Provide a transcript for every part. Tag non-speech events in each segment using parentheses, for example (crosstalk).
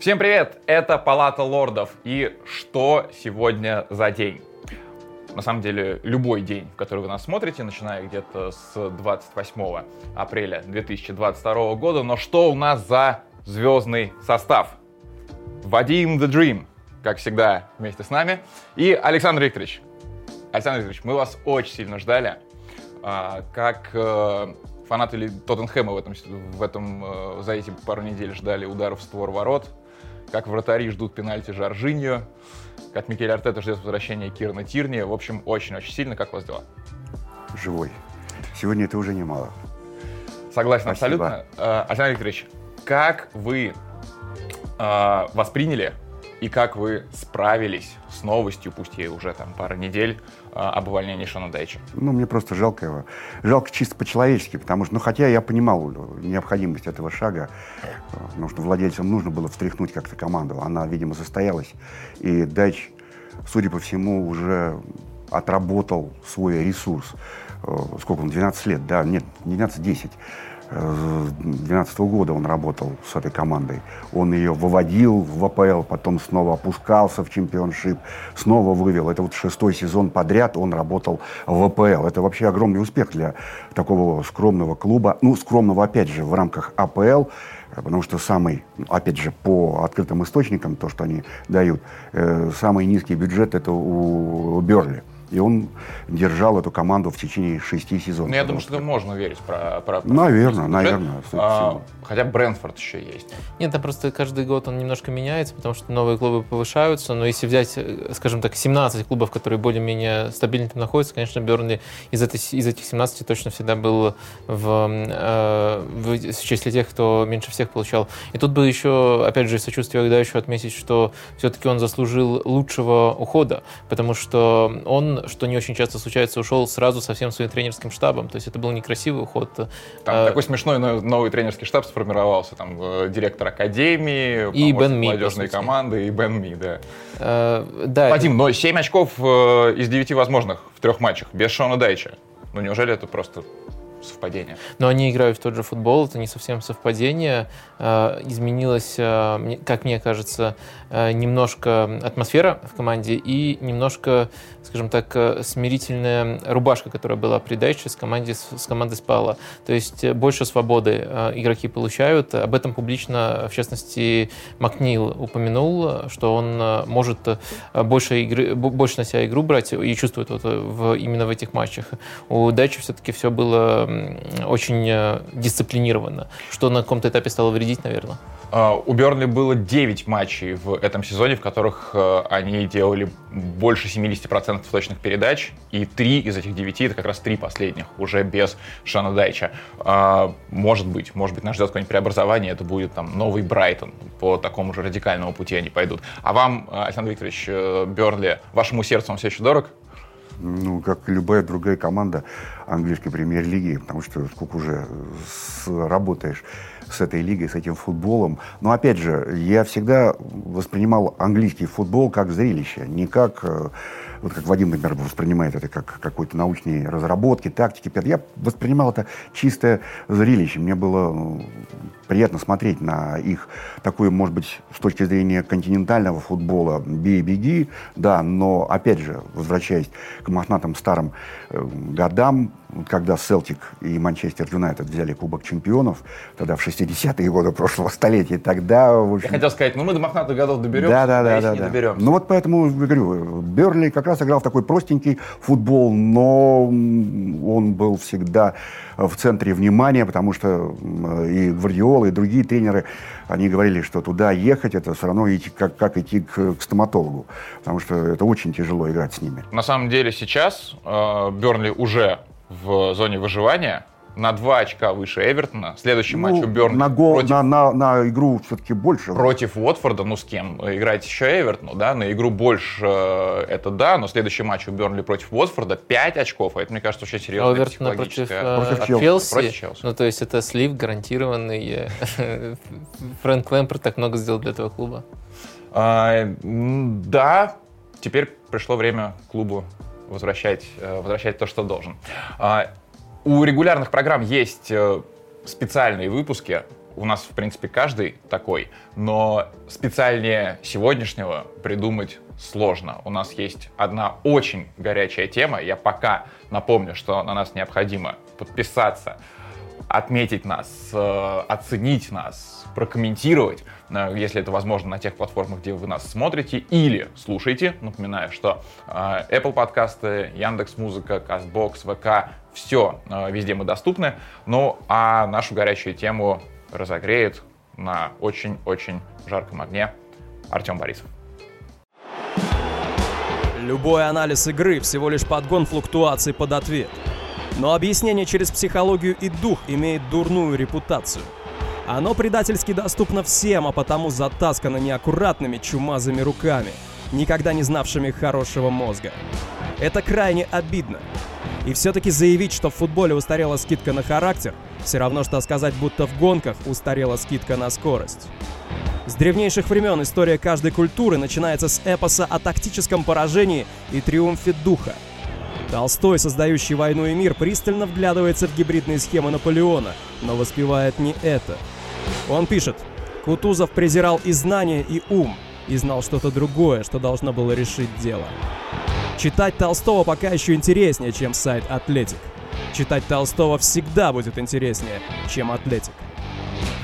Всем привет! Это Палата лордов. И что сегодня за день? На самом деле, любой день, в который вы нас смотрите, начиная где-то с 28 апреля 2022 года. Но что у нас за звездный состав? Вадим The Dream, как всегда, вместе с нами. И Александр Викторович. Александр Викторович, мы вас очень сильно ждали. А, как э, фанаты Тоттенхэма в этом, в этом, э, за эти пару недель ждали ударов в створ ворот как вратари ждут пенальти Жоржиньо, как Микель Артета ждет возвращения Кирна Тирни. В общем, очень-очень сильно. Как у вас дела? Живой. Сегодня это уже немало. Согласен Спасибо. абсолютно. Э, Александр Викторович, как вы э, восприняли и как вы справились с новостью, пусть ей уже там пара недель, а, об увольнении Шона Дайча? Ну, мне просто жалко его. Жалко чисто по-человечески, потому что, ну, хотя я понимал необходимость этого шага, потому что владельцам нужно было встряхнуть как-то команду. Она, видимо, состоялась. И Дайч, судя по всему, уже отработал свой ресурс. Э, сколько он, 12 лет, да, нет, не 12, 10. 2012 года он работал с этой командой. Он ее выводил в АПЛ, потом снова опускался в чемпионшип, снова вывел. Это вот шестой сезон подряд он работал в АПЛ. Это вообще огромный успех для такого скромного клуба. Ну, скромного, опять же, в рамках АПЛ, потому что самый, опять же, по открытым источникам, то, что они дают, э, самый низкий бюджет это у Берли. И он держал эту команду в течение шести сезонов. Ну, я думаю, что это можно верить про... про, про наверное, про наверное. А, хотя Брэнфорд еще есть. Нет, это просто каждый год он немножко меняется, потому что новые клубы повышаются. Но если взять, э, скажем так, 17 клубов, которые более-менее стабильно там находятся, конечно, Бернли из, этой, из этих 17 точно всегда был в, э, в числе тех, кто меньше всех получал. И тут бы еще, опять же, сочувствие да, еще отметить, что все-таки он заслужил лучшего ухода, потому что он что не очень часто случается, ушел сразу со всем своим тренерским штабом. То есть это был некрасивый уход. Там а, такой смешной новый тренерский штаб сформировался. Там э, директор академии, и Бен Ми, молодежной команды, и Бен Ми, да. А, да. Вадим, но 7 очков э, из 9 возможных в трех матчах без Шона Дайча. Ну неужели это просто совпадение. Но они играют в тот же футбол, это не совсем совпадение. А, изменилась, а, как мне кажется, немножко атмосфера в команде и немножко, скажем так, смирительная рубашка, которая была при Дайче с, команде, с командой спала. То есть больше свободы игроки получают. Об этом публично, в частности, Макнил упомянул, что он может больше, игры, больше на себя игру брать и чувствует вот в, именно в этих матчах. У Дайчи все-таки все было очень э, дисциплинированно, что на каком-то этапе стало вредить, наверное. А, у Бернли было 9 матчей в этом сезоне, в которых э, они делали больше 70% точных передач, и 3 из этих 9 это как раз 3 последних, уже без Шана Дайча. А, может быть, может быть, нас ждет какое-нибудь преобразование, это будет там новый Брайтон, по такому же радикальному пути они пойдут. А вам, Александр Викторович, э, Бернли, вашему сердцу он все еще дорог? ну, как любая другая команда английской премьер-лиги, потому что сколько уже работаешь с этой лигой, с этим футболом. Но опять же, я всегда воспринимал английский футбол как зрелище, не как э, вот как Вадим, например, воспринимает это как какой-то научные разработки, тактики. Я воспринимал это чистое зрелище. Мне было приятно смотреть на их такую, может быть, с точки зрения континентального футбола, бей-беги, да, но, опять же, возвращаясь к мохнатым старым э, годам, когда Селтик и Манчестер Юнайтед взяли Кубок Чемпионов, тогда в 60-е годы прошлого столетия, тогда... В общем... Я хотел сказать, ну мы до мохнатых годов доберемся, да, да, да, да, не да. доберемся. Ну вот поэтому, говорю, Берли как раз играл в такой простенький футбол, но он был всегда в центре внимания, потому что и Гвардиола, и другие тренеры, они говорили, что туда ехать, это все равно идти, как, как идти к, к стоматологу, потому что это очень тяжело играть с ними. На самом деле сейчас э, Бернли уже в зоне выживания, на два очка выше Эвертона. Следующий ну, матч у Бернли на, гол, против... на, на, на игру все-таки больше. Против Уотфорда, ну с кем? Играть еще Эвертону, да, на игру больше э, это да, но следующий матч у Бернли против Уотфорда 5 очков, а это, мне кажется, очень серьезно. Эвертона против, э, против Челси. Против Челси. Ну, то есть это слив гарантированный. (laughs) Фрэнк Лэмпорт так много сделал для этого клуба. А, да, теперь пришло время клубу возвращать, э, возвращать то, что должен. А, у регулярных программ есть э, специальные выпуски, у нас, в принципе, каждый такой, но специальнее сегодняшнего придумать сложно. У нас есть одна очень горячая тема. Я пока напомню, что на нас необходимо подписаться, отметить нас, э, оценить нас, прокомментировать, э, если это возможно, на тех платформах, где вы нас смотрите или слушаете. Напоминаю, что э, Apple подкасты, Яндекс Музыка, Castbox, ВК, все везде мы доступны. Ну, а нашу горячую тему разогреет на очень-очень жарком огне Артем Борисов. Любой анализ игры всего лишь подгон флуктуаций под ответ. Но объяснение через психологию и дух имеет дурную репутацию. Оно предательски доступно всем, а потому затаскано неаккуратными чумазыми руками, никогда не знавшими хорошего мозга. Это крайне обидно. И все-таки заявить, что в футболе устарела скидка на характер, все равно, что сказать, будто в гонках устарела скидка на скорость. С древнейших времен история каждой культуры начинается с эпоса о тактическом поражении и триумфе духа. Толстой, создающий «Войну и мир», пристально вглядывается в гибридные схемы Наполеона, но воспевает не это. Он пишет, «Кутузов презирал и знание, и ум, и знал что-то другое, что должно было решить дело». Читать Толстого пока еще интереснее, чем сайт «Атлетик». Читать Толстого всегда будет интереснее, чем «Атлетик».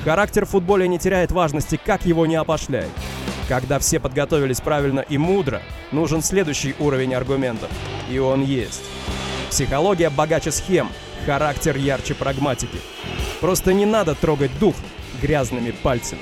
Характер в футболе не теряет важности, как его не опошляй. Когда все подготовились правильно и мудро, нужен следующий уровень аргументов. И он есть. Психология богаче схем, характер ярче прагматики. Просто не надо трогать дух грязными пальцами.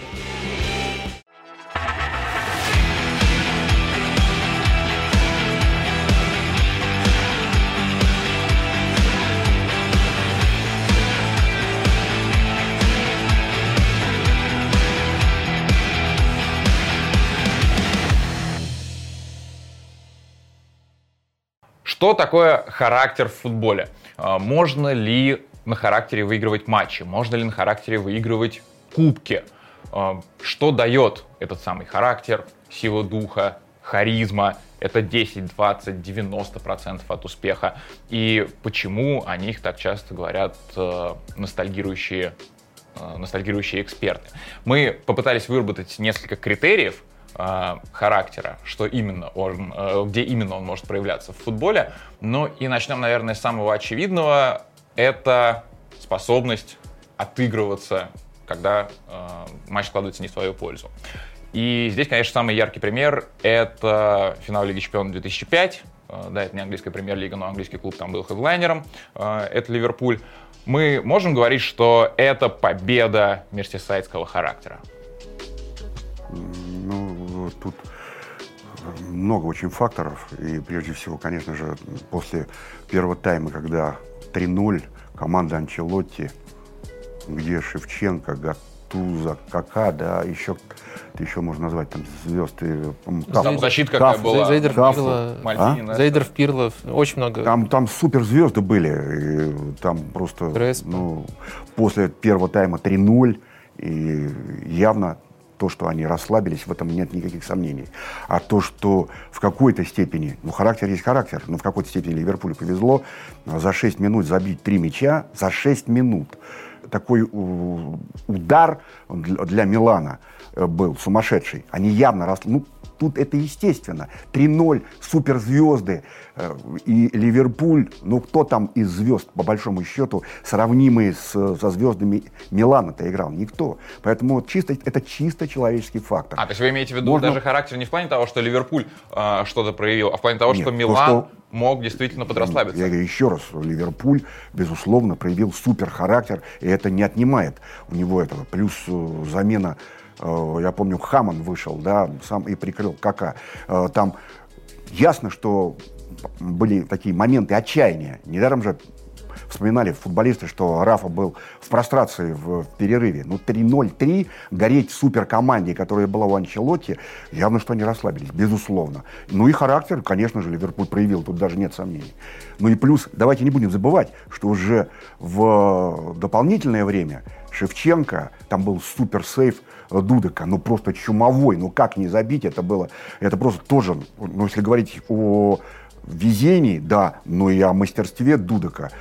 Что такое характер в футболе? А, можно ли на характере выигрывать матчи? Можно ли на характере выигрывать кубки? А, что дает этот самый характер, сила духа, харизма? Это 10, 20, 90 процентов от успеха. И почему о них так часто говорят э, ностальгирующие, ностальгирующие эксперты? Мы попытались выработать несколько критериев, э, характера, что именно он, э, где именно он может проявляться в футболе. Ну и начнем, наверное, с самого очевидного. Это способность отыгрываться, когда э, матч складывается не в свою пользу. И здесь, конечно, самый яркий пример — это финал Лиги Чемпионов 2005. Э, да, это не английская премьер-лига, но английский клуб там был хедлайнером. Э, это Ливерпуль. Мы можем говорить, что это победа мерсисайдского характера? Тут много очень факторов. И прежде всего, конечно же, после первого тайма, когда 3-0, команда Анчелотти, где Шевченко, Гатуза, Кака, да, еще, еще можно назвать там звезды. Там защита какая была. Зайдер, Кафу. Пирло, Мальдини, Зайдер, Пирлов, очень много. Там, там суперзвезды были. И там просто ну, после первого тайма 3-0. И явно то, что они расслабились, в этом нет никаких сомнений. А то, что в какой-то степени, ну, характер есть характер, но в какой-то степени Ливерпулю повезло за 6 минут забить 3 мяча, за 6 минут. Такой удар для, Милана э, был сумасшедший. Они явно росли. Ну, тут это естественно. 3-0, суперзвезды. э, И Ливерпуль, ну кто там из звезд, по большому счету, сравнимые с, со звездами Милана-то играл? Никто. Поэтому чисто, это чисто человеческий фактор. А, то есть вы имеете в виду Можно- даже характер не в плане того, что Ливерпуль э, что-то проявил, а в плане того, Нет, что то, Милан что- мог действительно подрасслабиться. Я говорю еще раз, Ливерпуль, безусловно, проявил супер характер, и это не отнимает у него этого. Плюс э, замена, я помню, Хаман вышел, да, сам и прикрыл Кака. Э, там ясно, что были такие моменты отчаяния. Недаром же вспоминали футболисты, что Рафа был в прострации в перерыве. Ну, 3-0-3, гореть в суперкоманде, которая была у Анчелотти, явно, что они расслабились, безусловно. Ну и характер, конечно же, Ливерпуль проявил, тут даже нет сомнений. Ну и плюс, давайте не будем забывать, что уже в дополнительное время Шевченко, там был супер-сейф Дудека, ну просто чумовой, ну как не забить, это было, это просто тоже, ну если говорить о везении, да, но и о мастерстве Дудека,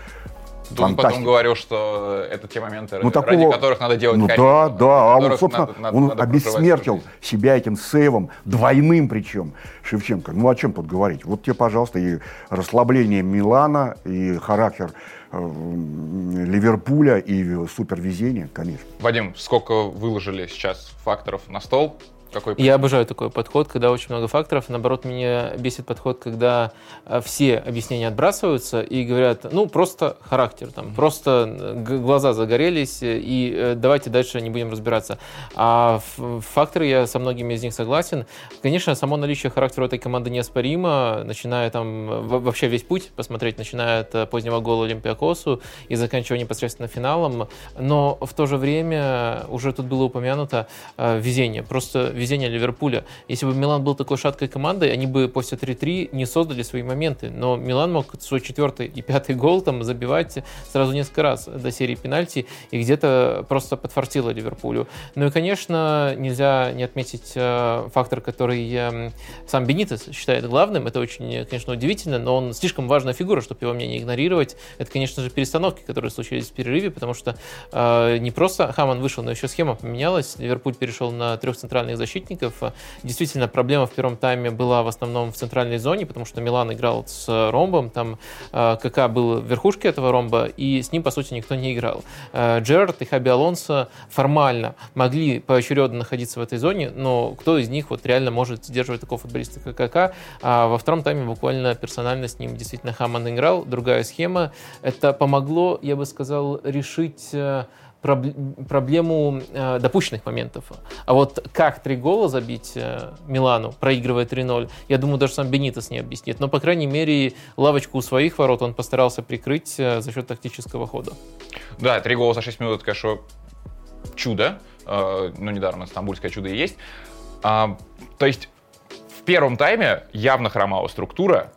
Он потом говорил, что это те моменты, ну, ради такого... которых надо делать Ну карьеру, да, да, а он, собственно, надо, надо, он надо обессмертил себя этим сейвом, двойным причем, Шевченко. Ну о чем тут говорить? Вот тебе, пожалуйста, и расслабление Милана, и характер Ливерпуля, и супервезение, конечно. Вадим, сколько выложили сейчас факторов на стол? Какой Я обожаю такой подход, когда очень много факторов. Наоборот, меня бесит подход, когда э, все объяснения отбрасываются и говорят, ну, просто характер, там, просто э, глаза загорелись, и э, давайте дальше не будем разбираться. А факторы, я со многими из них согласен. Конечно, само наличие характера этой команды неоспоримо, начиная там вообще весь путь посмотреть, начиная от позднего гола Олимпиакосу и заканчивая непосредственно финалом. Но в то же время, уже тут было упомянуто, везение. Просто везения Ливерпуля. Если бы Милан был такой шаткой командой, они бы после 3-3 не создали свои моменты. Но Милан мог свой четвертый и пятый гол там забивать сразу несколько раз до серии пенальти и где-то просто подфартило Ливерпулю. Ну и, конечно, нельзя не отметить э, фактор, который э, сам Бенитес считает главным. Это очень, конечно, удивительно, но он слишком важная фигура, чтобы его мнение игнорировать. Это, конечно же, перестановки, которые случились в перерыве, потому что э, не просто Хаман вышел, но еще схема поменялась. Ливерпуль перешел на трех центральных защитников защитников. Действительно, проблема в первом тайме была в основном в центральной зоне, потому что Милан играл с ромбом, там э, КК был в верхушке этого ромба, и с ним, по сути, никто не играл. Э, Джерард и Хаби Алонсо формально могли поочередно находиться в этой зоне, но кто из них вот реально может сдерживать такого футболиста, как КК? А во втором тайме буквально персонально с ним действительно Хаман играл, другая схема. Это помогло, я бы сказал, решить э, проблему э, допущенных моментов. А вот как три гола забить э, Милану, проигрывая 3-0, я думаю, даже сам Бенитос не объяснит. Но, по крайней мере, лавочку у своих ворот он постарался прикрыть э, за счет тактического хода. Да, три гола за 6 минут, это, конечно, чудо. Э, ну, недаром стамбульское чудо и есть. А, то есть в первом тайме явно хромала структура,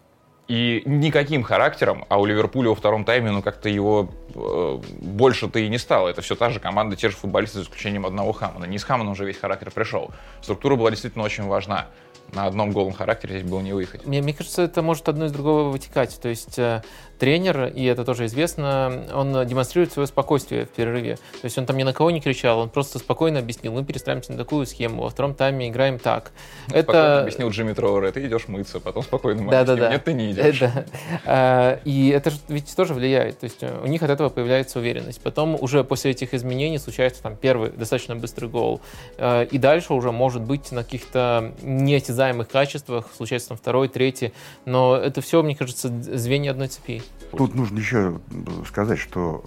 и никаким характером, а у Ливерпуля во втором тайме, ну, как-то его э, больше-то и не стало. Это все та же команда, те же футболисты, за исключением одного Хамана. Не с Хамана уже весь характер пришел. Структура была действительно очень важна на одном голом характере здесь было не выехать. Мне, мне кажется, это может одно из другого вытекать. То есть э, тренер, и это тоже известно, он демонстрирует свое спокойствие в перерыве. То есть он там ни на кого не кричал, он просто спокойно объяснил, мы перестраиваемся на такую схему, во втором тайме играем так. Спокойно это... объяснил Джимми Троуэр, ты идешь мыться, потом спокойно да, да, да. нет, ты не идешь. Это... А, и это ведь тоже влияет. То есть у них от этого появляется уверенность. Потом уже после этих изменений случается там первый достаточно быстрый гол. А, и дальше уже может быть на каких-то неосязаемых качествах, случается там второй, третий. Но это все, мне кажется, звенья одной цепи. Тут нужно еще сказать, что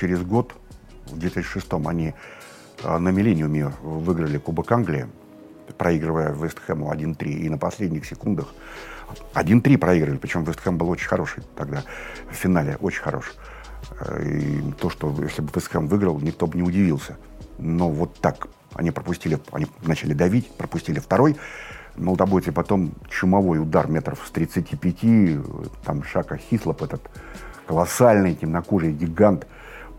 через год, в 2006 они а, на Миллениуме выиграли Кубок Англии, проигрывая Вестхэму 1-3, и на последних секундах 1-3 проигрывали, причем Вестхэм был очень хороший тогда, в финале очень хорош. И то, что если бы Вестхэм выиграл, никто бы не удивился. Но вот так они пропустили, они начали давить, пропустили второй, молотобойцы потом чумовой удар метров с 35, там Шака Хислоп, этот колоссальный темнокожий гигант,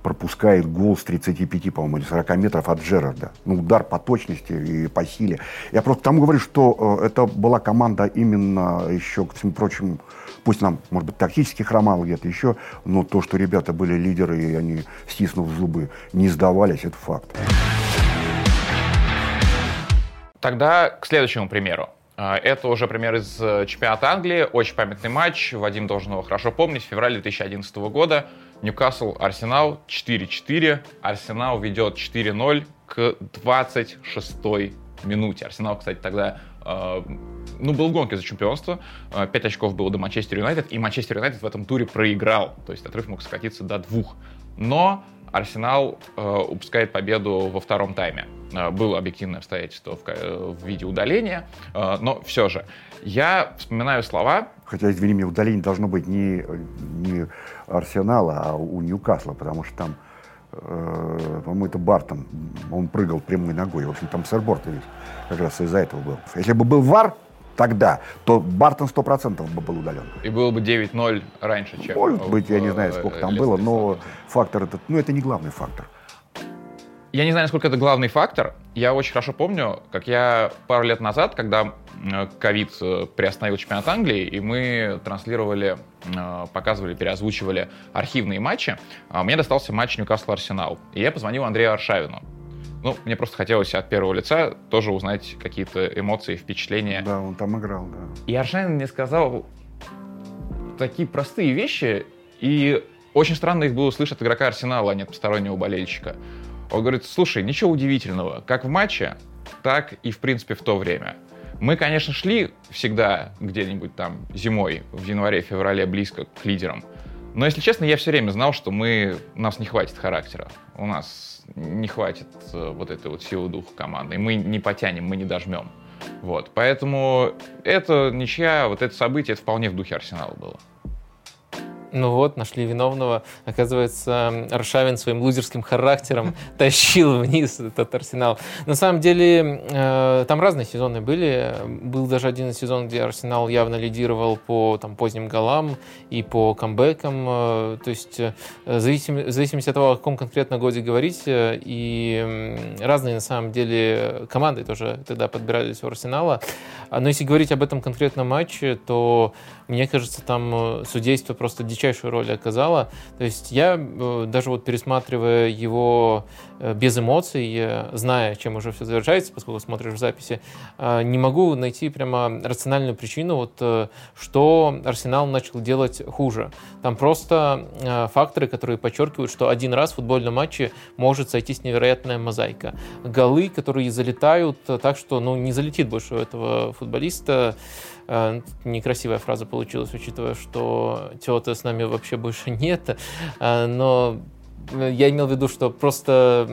пропускает гол с 35, по-моему, или 40 метров от Джерарда. Ну, удар по точности и по силе. Я просто тому говорю, что э, это была команда именно еще, к всему прочему, пусть нам, может быть, тактически хромало где-то еще, но то, что ребята были лидеры, и они, стиснув зубы, не сдавались, это факт. Тогда к следующему примеру. А, это уже пример из э, чемпионата Англии. Очень памятный матч. Вадим должен его хорошо помнить. Февраль 2011 года. Ньюкасл, Арсенал 4-4. Арсенал ведет 4-0 к 26 минуте. Арсенал, кстати, тогда э, ну, был в гонке за чемпионство. 5 э, очков было до Манчестер Юнайтед. И Манчестер Юнайтед в этом туре проиграл. То есть отрыв мог скатиться до двух. Но Арсенал э, упускает победу во втором тайме. Э, было объективное обстоятельство в, в виде удаления, э, но все же. Я вспоминаю слова... Хотя, извини меня, удаление должно быть не, не Арсенала, а у Ньюкасла, потому что там, э, по-моему, это Бартон, он прыгал прямой ногой. В общем, там сэрборд как раз из-за этого был. Если бы был ВАР, тогда, то Бартон 100% бы был удален. И было бы 9-0 раньше, чем... Может быть, я не знаю, сколько там было, но фактор этот, ну, это не главный фактор. Я не знаю, насколько это главный фактор. Я очень хорошо помню, как я пару лет назад, когда ковид приостановил чемпионат Англии, и мы транслировали, показывали, переозвучивали архивные матчи. А мне достался матч Ньюкасл-Арсенал. И я позвонил Андрею Аршавину. Ну, мне просто хотелось от первого лица тоже узнать какие-то эмоции, впечатления. Да, он там играл, да. И Аршавин мне сказал такие простые вещи, и очень странно их было слышать от игрока Арсенала, а не от постороннего болельщика. Он говорит, слушай, ничего удивительного. Как в матче, так и, в принципе, в то время. Мы, конечно, шли всегда где-нибудь там зимой, в январе-феврале близко к лидерам. Но, если честно, я все время знал, что мы, у нас не хватит характера. У нас не хватит э, вот этой вот силы духа команды. И мы не потянем, мы не дожмем. Вот. Поэтому это ничья, вот это событие, это вполне в духе Арсенала было. Ну вот, нашли виновного. Оказывается, Аршавин своим лузерским характером (laughs) тащил вниз этот Арсенал. На самом деле, э, там разные сезоны были. Был даже один сезон, где Арсенал явно лидировал по там, поздним голам и по камбэкам. Э, то есть, э, в зависимости от того, о каком конкретно годе говорить, и разные, на самом деле, команды тоже тогда подбирались у Арсенала. Но если говорить об этом конкретном матче, то мне кажется, там судейство просто дичайше величайшую роль оказала. То есть я э, даже вот пересматривая его э, без эмоций, зная, чем уже все завершается, поскольку смотришь в записи, э, не могу найти прямо рациональную причину, вот, что Арсенал начал делать хуже. Там просто факторы, которые подчеркивают, что один раз в футбольном матче может сойтись невероятная мозаика. Голы, которые залетают так, что ну, не залетит больше у этого футболиста. Э, некрасивая фраза получилась, учитывая, что Теота с нами вообще больше (laughs) нет. Э, но я имел в виду, что просто,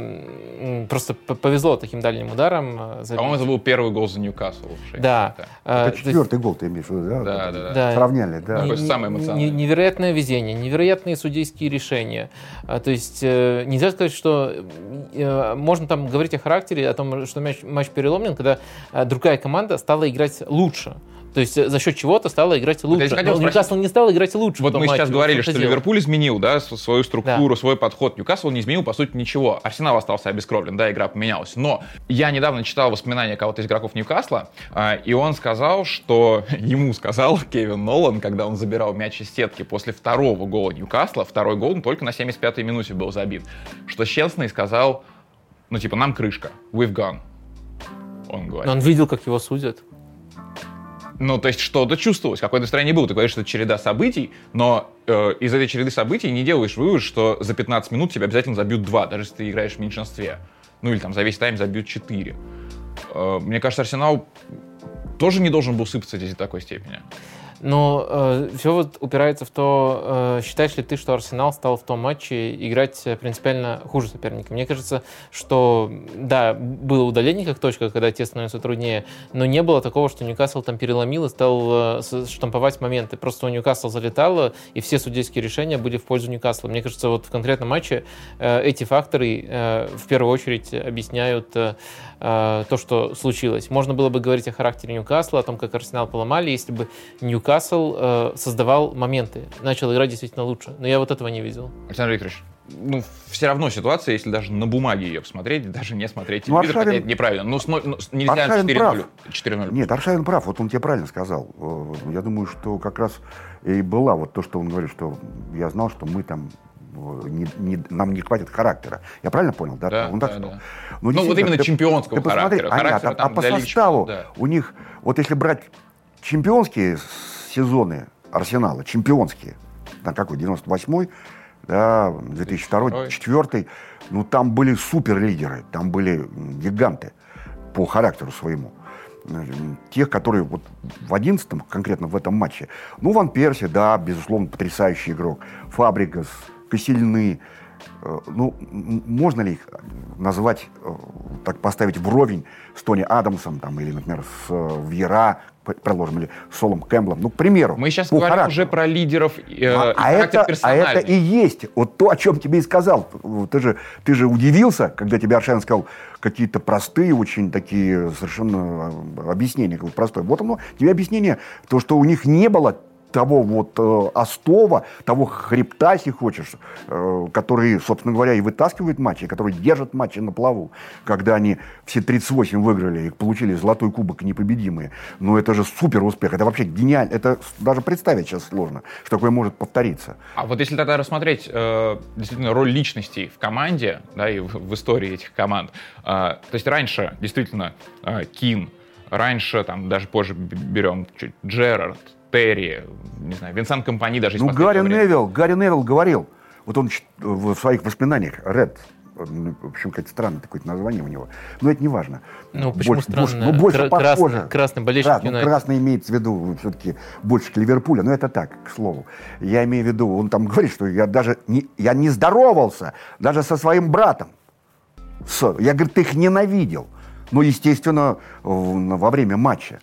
просто повезло таким дальним ударом. Э, По-моему, это был первый гол за Ньюкасл. Да. Это четвертый гол ты имеешь в виду, да? Да, да, да. Сравняли, да. Такое самое эмоциональное. Невероятное везение, невероятные судейские решения. То есть нельзя сказать, что можно там говорить о характере, о том, что матч, матч переломлен, когда другая команда стала играть лучше. То есть за счет чего-то стала играть лучше. Вот Ньюкасл не стал играть лучше. Вот мы матче. сейчас говорили, что, что Ливерпуль изменил да, свою структуру, да. свой подход. Ньюкасл не изменил, по сути, ничего. Арсенал остался обескровлен, да, игра поменялась. Но я недавно читал воспоминания кого-то из игроков Ньюкасла, а, и он сказал, что (laughs) ему сказал Кевин Нолан, когда он забирал мяч из сетки после второго гола Ньюкасла, второй гол он только на 75-й минуте был забит, что Щелсный сказал, ну типа, нам крышка, we've gone. Он говорит. Но он видел, как его судят. Ну, то есть что-то чувствовалось, какое настроение было. Ты говоришь, что это череда событий, но э, из этой череды событий не делаешь вывод, что за 15 минут тебя обязательно забьют 2, даже если ты играешь в меньшинстве. Ну или там за весь тайм забьют 4. Э, мне кажется, Арсенал тоже не должен был сыпаться здесь до такой степени. Но э, все вот упирается в то, э, считаешь ли ты, что Арсенал стал в том матче играть принципиально хуже соперника. Мне кажется, что да, было удаление как точка, когда те становятся труднее, но не было такого, что Ньюкасл там переломил и стал э, штамповать моменты. Просто у Ньюкасла залетало, и все судейские решения были в пользу Ньюкасла. Мне кажется, вот в конкретном матче э, эти факторы э, в первую очередь объясняют э, э, то, что случилось. Можно было бы говорить о характере Ньюкасла, о том, как Арсенал поломали, если бы Ньюкасл Ньюкасл э, создавал моменты, начал играть действительно лучше. Но я вот этого не видел. Александр Викторович, ну, все равно ситуация, если даже на бумаге ее посмотреть, даже не смотреть ну, телевизор, Аршавин... хотя это неправильно. Ну, смо... ну нельзя Аршавин 4 прав. 4 Нет, Аршавин прав, вот он тебе правильно сказал. Э, я думаю, что как раз и была вот то, что он говорит, что я знал, что мы там э, не, не, нам не хватит характера. Я правильно понял, да? Да, он так да, сказал. Да. Ну, ну вот именно ты, чемпионского ты характера. А, нет, а, а по составу да. у них, вот если брать чемпионские сезоны Арсенала, чемпионские, на какой, 98-й, да, 2002 2004 ну там были суперлидеры, там были гиганты по характеру своему. Тех, которые вот в 11 конкретно в этом матче. Ну, Ван Перси, да, безусловно, потрясающий игрок. Фабрикас, Косельны. Э, ну, можно ли их назвать, э, так поставить вровень с Тони Адамсом, там, или, например, с э, Вьера, предложим, или Солом Кэмблом, ну, к примеру. Мы сейчас говорим характеру. уже про лидеров э, а, а, это, а это и есть вот то, о чем тебе и сказал. Ты же, ты же удивился, когда тебе Аршавин сказал какие-то простые, очень такие совершенно э, объяснения, простое. Вот оно, тебе объяснение, то, что у них не было того вот э, остова, того хребта, если хочешь, э, который, собственно говоря, и вытаскивает матчи, который держит матчи на плаву. Когда они все 38 выиграли и получили золотой кубок непобедимые. Ну, это же супер успех. Это вообще гениально. Это даже представить сейчас сложно, что такое может повториться. А вот если тогда рассмотреть э, действительно роль личностей в команде, да, и в, в истории этих команд. Э, то есть раньше действительно э, Кин, раньше, там, даже позже берем Джерард, Терри, не знаю, Винсент Компани даже Ну, Гарри Невилл, Гарри Невилл говорил, вот он в своих воспоминаниях, Ред, в общем, какое-то странное такое название у него. Но это не важно. Ну, почему больше, странное? Больше, ну, больше Кра- похоже. Красный, красный болельщик Крас, ну, Красный имеется в виду все-таки больше к Ливерпулю. Но это так, к слову. Я имею в виду, он там говорит, что я даже не, я не здоровался даже со своим братом. С, я, говорит, их ненавидел. Ну, естественно, во время матча.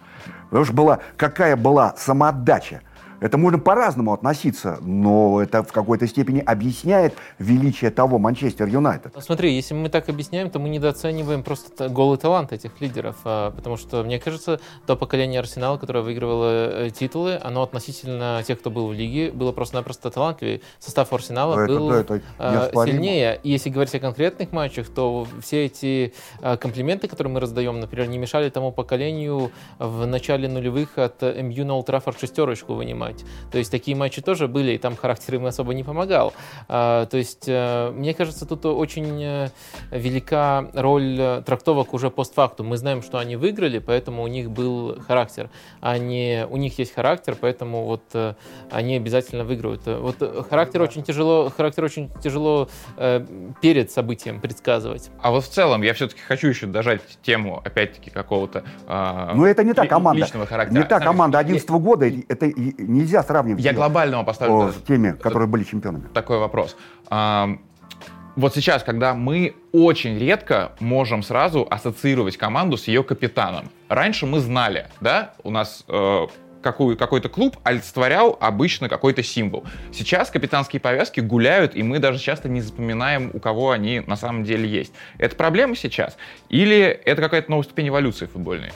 Потому что была, какая была самоотдача. Это можно по-разному относиться, но это в какой-то степени объясняет величие того Манчестер Юнайтед. Ну, смотри, если мы так объясняем, то мы недооцениваем просто голый талант этих лидеров, а, потому что, мне кажется, то поколение Арсенала, которое выигрывало э, титулы, оно относительно тех, кто был в лиге, было просто-напросто талантливее. Состав Арсенала это, был да, это а, сильнее. И если говорить о конкретных матчах, то все эти а, комплименты, которые мы раздаем, например, не мешали тому поколению в начале нулевых от МЮ на Ултрафорд шестерочку вынимать принимать. То есть такие матчи тоже были, и там характер им особо не помогал. А, то есть, э, мне кажется, тут очень э, велика роль э, трактовок уже постфактум. Мы знаем, что они выиграли, поэтому у них был характер. А не у них есть характер, поэтому вот они обязательно выиграют. Вот характер очень тяжело, характер очень тяжело перед событием предсказывать. А вот в целом я все-таки хочу еще дожать тему, опять-таки, какого-то э, Ну это не та команда. Личного характера. Не та команда 11 года. Это нельзя сравнивать Я глобального поставлю. С теми, которые были чемпионами. Такой вопрос. Вот сейчас, когда мы очень редко можем сразу ассоциировать команду с ее капитаном. Раньше мы знали, да, у нас э, какой, какой-то клуб олицетворял обычно какой-то символ. Сейчас капитанские повязки гуляют, и мы даже часто не запоминаем, у кого они на самом деле есть. Это проблема сейчас? Или это какая-то новая ступень эволюции футбольной?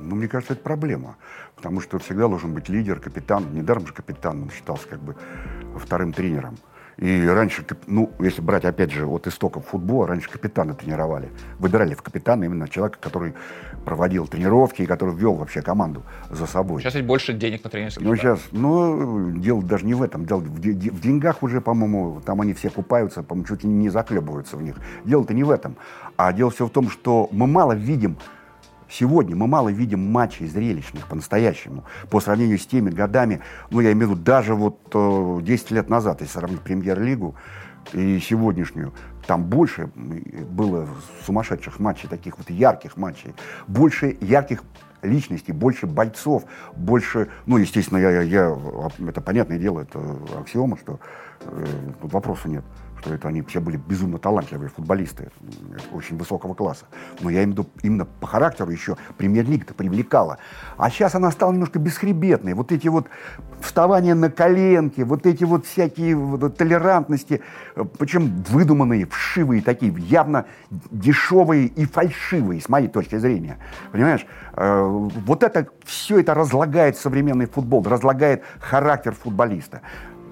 Ну, мне кажется, это проблема потому что всегда должен быть лидер, капитан. Недаром же капитан, он считался как бы вторым тренером. И раньше, ну, если брать, опять же, от истоков футбола, раньше капитана тренировали. Выбирали в капитана именно человека, который проводил тренировки и который вел вообще команду за собой. Сейчас ведь больше денег на тренерских Ну, сейчас, ну, дело даже не в этом. Дело в, в деньгах уже, по-моему, там они все купаются, по-моему, чуть ли не заклебываются в них. Дело-то не в этом. А дело все в том, что мы мало видим Сегодня мы мало видим матчей зрелищных по-настоящему, по сравнению с теми годами, ну, я имею в виду, даже вот э, 10 лет назад, если сравнить премьер-лигу и сегодняшнюю, там больше было сумасшедших матчей, таких вот ярких матчей, больше ярких личностей, больше бойцов, больше, ну, естественно, я, я, я это понятное дело, это аксиома, что э, тут вопроса нет что это они все были безумно талантливые футболисты, очень высокого класса. Но я имею именно по характеру еще премьер-лига-то привлекала. А сейчас она стала немножко бесхребетной. Вот эти вот вставания на коленки, вот эти вот всякие вот, толерантности, причем выдуманные, вшивые такие, явно дешевые и фальшивые, с моей точки зрения. Понимаешь? Э, вот это, все это разлагает современный футбол, разлагает характер футболиста,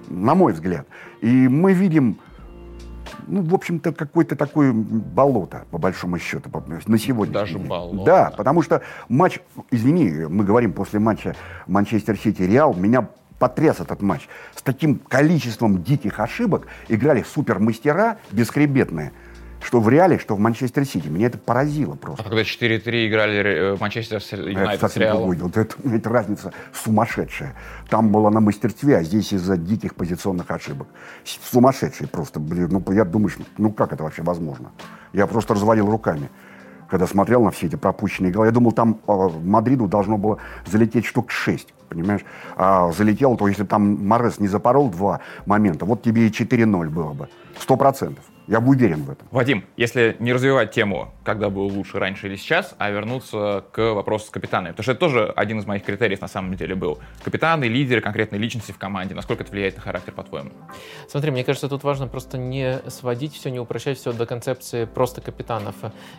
на мой взгляд. И мы видим ну, в общем-то, какое-то такое болото, по большому счету, на сегодня. Даже болото. Да, потому что матч, извини, мы говорим после матча Манчестер Сити-Реал, меня потряс этот матч. С таким количеством диких ошибок играли супермастера бесхребетные – что в Реале, что в Манчестер Сити. Меня это поразило просто. А когда 4-3 играли э, Манчестер Юнайтед с Реалом? Другой. Вот это, (laughs) это разница сумасшедшая. Там была на мастерстве, а здесь из-за диких позиционных ошибок. Сумасшедшие просто. Блин, ну я думаю, ну как это вообще возможно? Я просто разводил руками когда смотрел на все эти пропущенные голы. Я думал, там э, Мадриду должно было залететь штук 6, понимаешь? А залетел, то если там Морес не запорол два момента, вот тебе и 4-0 было бы. Сто процентов. Я уверен в этом. Вадим, если не развивать тему, когда был лучше, раньше или сейчас, а вернуться к вопросу с капитанами, потому что это тоже один из моих критериев на самом деле был. Капитаны, лидеры, конкретные личности в команде, насколько это влияет на характер, по-твоему? Смотри, мне кажется, тут важно просто не сводить все, не упрощать все до концепции просто капитанов.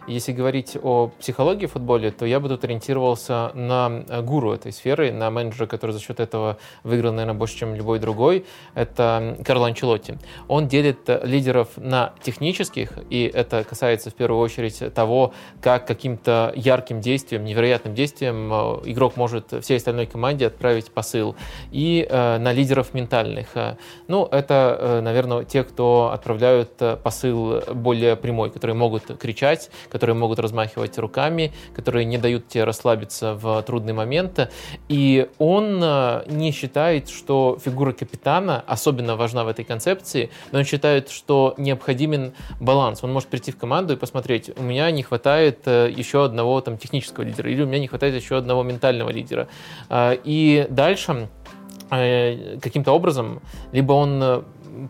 Если говорить о психологии в футболе, то я бы тут ориентировался на гуру этой сферы, на менеджера, который за счет этого выиграл, наверное, больше, чем любой другой. Это Карло Анчелотти. Он делит лидеров на технических, и это касается в первую очередь того, как каким-то ярким действием, невероятным действием э, игрок может всей остальной команде отправить посыл, и э, на лидеров ментальных. Э, ну, это, наверное, те, кто отправляют посыл более прямой, которые могут кричать, которые могут размахивать руками, которые не дают тебе расслабиться в трудный момент. И он не считает, что фигура капитана особенно важна в этой концепции, но он считает, что необходимо необходимен баланс. Он может прийти в команду и посмотреть, у меня не хватает э, еще одного там технического лидера, или у меня не хватает еще одного ментального лидера. А, и дальше э, каким-то образом либо он э,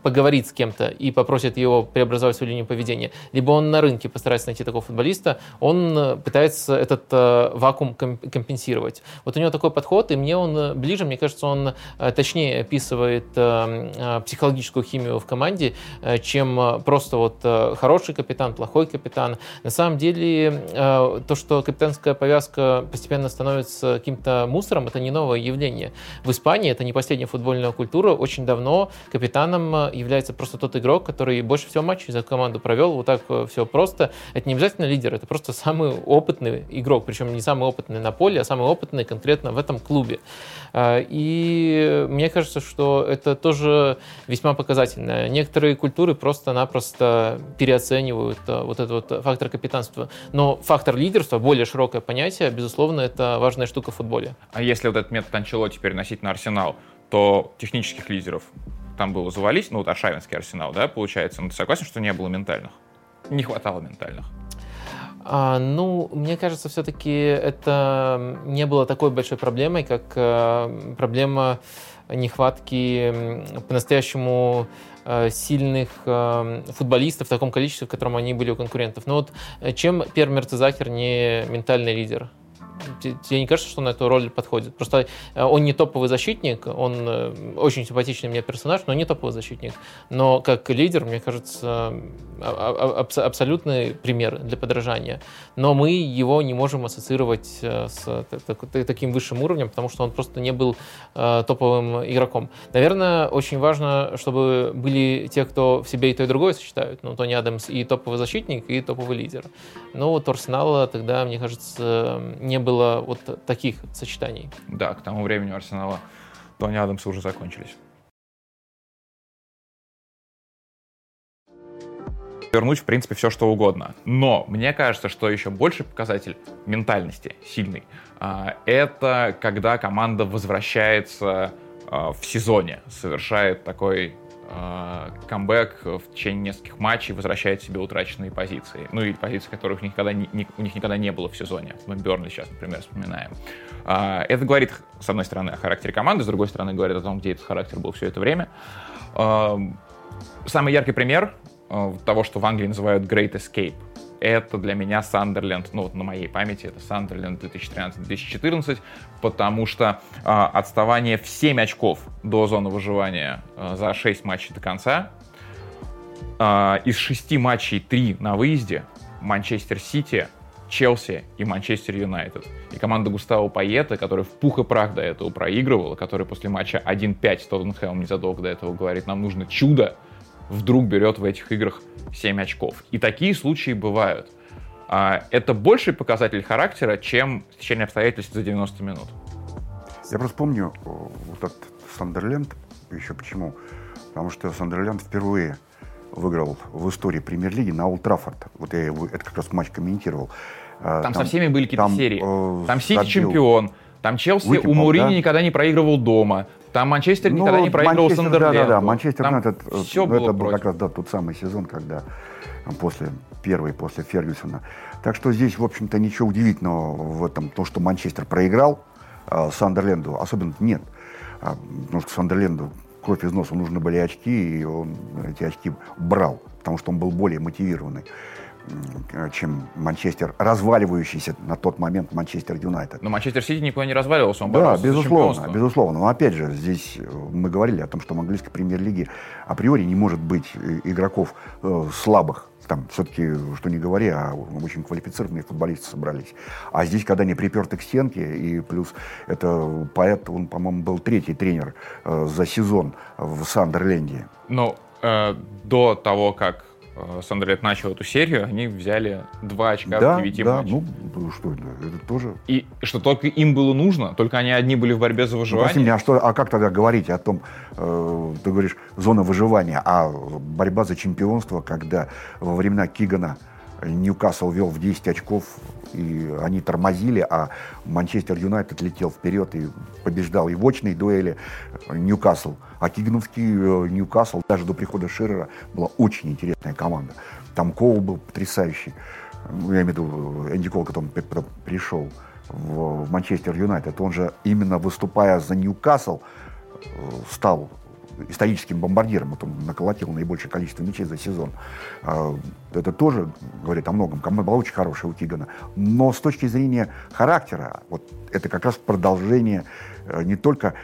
поговорит с кем-то и попросит его преобразовать свою линию поведения, либо он на рынке постарается найти такого футболиста, он э, пытается этот э, вакуум компенсировать. Вот у него такой подход, и мне он э, ближе, мне кажется, он э, точнее описывает э, психологическую химию в команде, э, чем просто вот э, хороший капитан, плохой капитан. На самом деле, э, то, что капитанская повязка постепенно становится каким-то мусором, это не новое явление. В Испании это не последняя футбольная культура. Очень давно капитаном является просто тот игрок, который больше всего матчей за команду провел. Вот так э, все просто. Это не обязательно лидер, это просто самый опытный игрок. Причем не самый опытный на поле, а самый опытный конкретно в этом клубе. А, и мне кажется, что это тоже весьма показательно. Некоторые культуры просто-напросто переоценивают э, вот этот вот фактор капитанства. Но фактор лидерства, более широкое понятие, безусловно, это важная штука в футболе. А если вот этот метод Анчелотти переносить на Арсенал, то технических лидеров там было завались, ну вот Аршавинский арсенал, да, получается, но ты согласен, что не было ментальных? Не хватало ментальных. А, ну, мне кажется, все-таки это не было такой большой проблемой, как э, проблема нехватки по-настоящему э, сильных э, футболистов в таком количестве, в котором они были у конкурентов. Но вот э, чем Пер Мерцезахер не ментальный лидер? Тебе не кажется, что он на эту роль подходит? Просто э, он не топовый защитник, он э, очень симпатичный мне персонаж, но не топовый защитник. Но как лидер, мне кажется, аб абсолютный пример для подражания. Но мы его не можем ассоциировать э, с таким высшим уровнем, потому что он просто не был топовым игроком. Наверное, очень важно, чтобы были те, кто в себе и то, и другое сочетают. Ну, Тони Адамс и топовый защитник, и топовый лидер. Но вот Арсенала тогда, мне кажется, не было вот таких сочетаний. Да, к тому времени у Арсенала Тони Адамсы уже закончились. вернуть, в принципе, все, что угодно. Но мне кажется, что еще больше показатель ментальности сильный. А, это когда команда возвращается а, в сезоне, совершает такой камбэк в течение нескольких матчей возвращает себе утраченные позиции. Ну и позиции, которых у них никогда не, у них никогда не было в сезоне. Мы Бернли сейчас, например, вспоминаем. Э, это говорит, с одной стороны, о характере команды, с другой стороны, говорит о том, где этот характер был все это время. Э, самый яркий пример э, того, что в Англии называют Great Escape это для меня Сандерленд, ну вот на моей памяти это Сандерленд 2013-2014, потому что э, отставание в 7 очков до зоны выживания э, за 6 матчей до конца, э, из 6 матчей 3 на выезде, Манчестер Сити, Челси и Манчестер Юнайтед. И команда Густаво Пайета, которая в пух и прах до этого проигрывала, которая после матча 1-5 с Тоттенхэмом незадолго до этого говорит, нам нужно чудо, вдруг берет в этих играх 7 очков. И такие случаи бывают. А, это больший показатель характера, чем течение обстоятельств за 90 минут. Я просто помню вот этот Сандерленд, еще почему. Потому что Сандерленд впервые выиграл в истории премьер-лиги на Олд Траффорд. Вот я его, это как раз матч комментировал. А, там, там со всеми были какие-то серии. Э, там Сити чемпион, там Челси Выкипал, у Моуринью да? никогда не проигрывал дома. Там Манчестер ну, никогда не проигрывал Сандерленду. Да, да, да. Манчестер там Юнайтед, все ну, было это был как раз да, тот самый сезон, когда после первый, после Фергюсона. Так что здесь, в общем-то, ничего удивительного в этом, то, что Манчестер проиграл э, Сандерленду, особенно нет. А, потому что Сандерленду кровь из носа, нужны были очки, и он эти очки брал, потому что он был более мотивированный чем Манчестер, разваливающийся на тот момент Манчестер Юнайтед. Но Манчестер Сити никуда не разваливался, он Да, безусловно, безусловно. Но опять же, здесь э, мы говорили о том, что в английской премьер-лиге априори не может быть э, игроков э, слабых, там все-таки, что не говори, а очень квалифицированные футболисты собрались. А здесь, когда не приперты к стенке, и плюс это поэт, он, по-моему, был третий тренер за сезон в Сандерленде. Но э, до того, как э, Сандерлет начал эту серию, они взяли два очка да, в девяти да, матчах. ну, что это, это тоже... И что только им было нужно, только они одни были в борьбе за Ну, выживание. прости меня, а, что, а как тогда говорить о том, э, ты говоришь, зона выживания, а борьба за чемпионство, когда во времена Кигана Ньюкасл вел в 10 очков, и они тормозили, а Манчестер Юнайтед летел вперед и побеждал и в очной дуэли Ньюкасл. А Кигановский э, Ньюкасл даже до прихода Ширера была очень интересная команда. Там Коул был потрясающий. Ну, я имею в виду Энди Кол, который при- при- пришел в в Манчестер Юнайтед. Он же именно выступая за Ньюкасл э, стал историческим бомбардиром. Вот он наколотил наибольшее количество мячей за сезон. А, Это тоже говорит о многом. Команда была очень хорошая у Кигана. Но с точки зрения характера, вот это как раз продолжение не только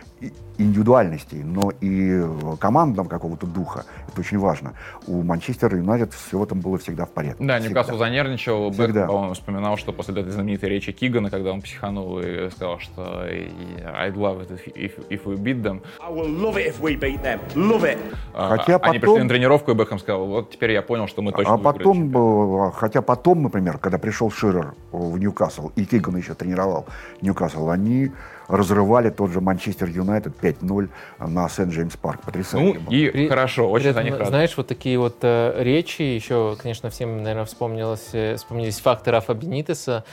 индивидуальностей, но и э, командного какого-то духа. Это очень важно. У Манчестера Юнайтед все в этом было всегда в порядке. Да. Ньюкасл занервничал. Всегда. по-моему, вспоминал, что после этой знаменитой речи Кигана, когда он психанул и сказал, что I'd love it if, if, we beat them. I will love it if we beat them. Love it. А, Хотя Они потом- пришли на тренировку, и Бекхэм сказал, вот теперь я понял, что мы точно А потом, чемпионат». э, хотя потом, например, когда пришел Ширер в Ньюкасл, и Киган еще тренировал Ньюкасл, они разрывали тот же Манчестер Юнайтед 5-0 на Сент-Джеймс Парк. Ну Потрясающе. было. и При- хорошо, очень При за них рад. Знаешь, вот такие вот э, речи, еще, конечно, всем, наверное, вспомнилось, э, вспомнились факты Рафа Бенитеса.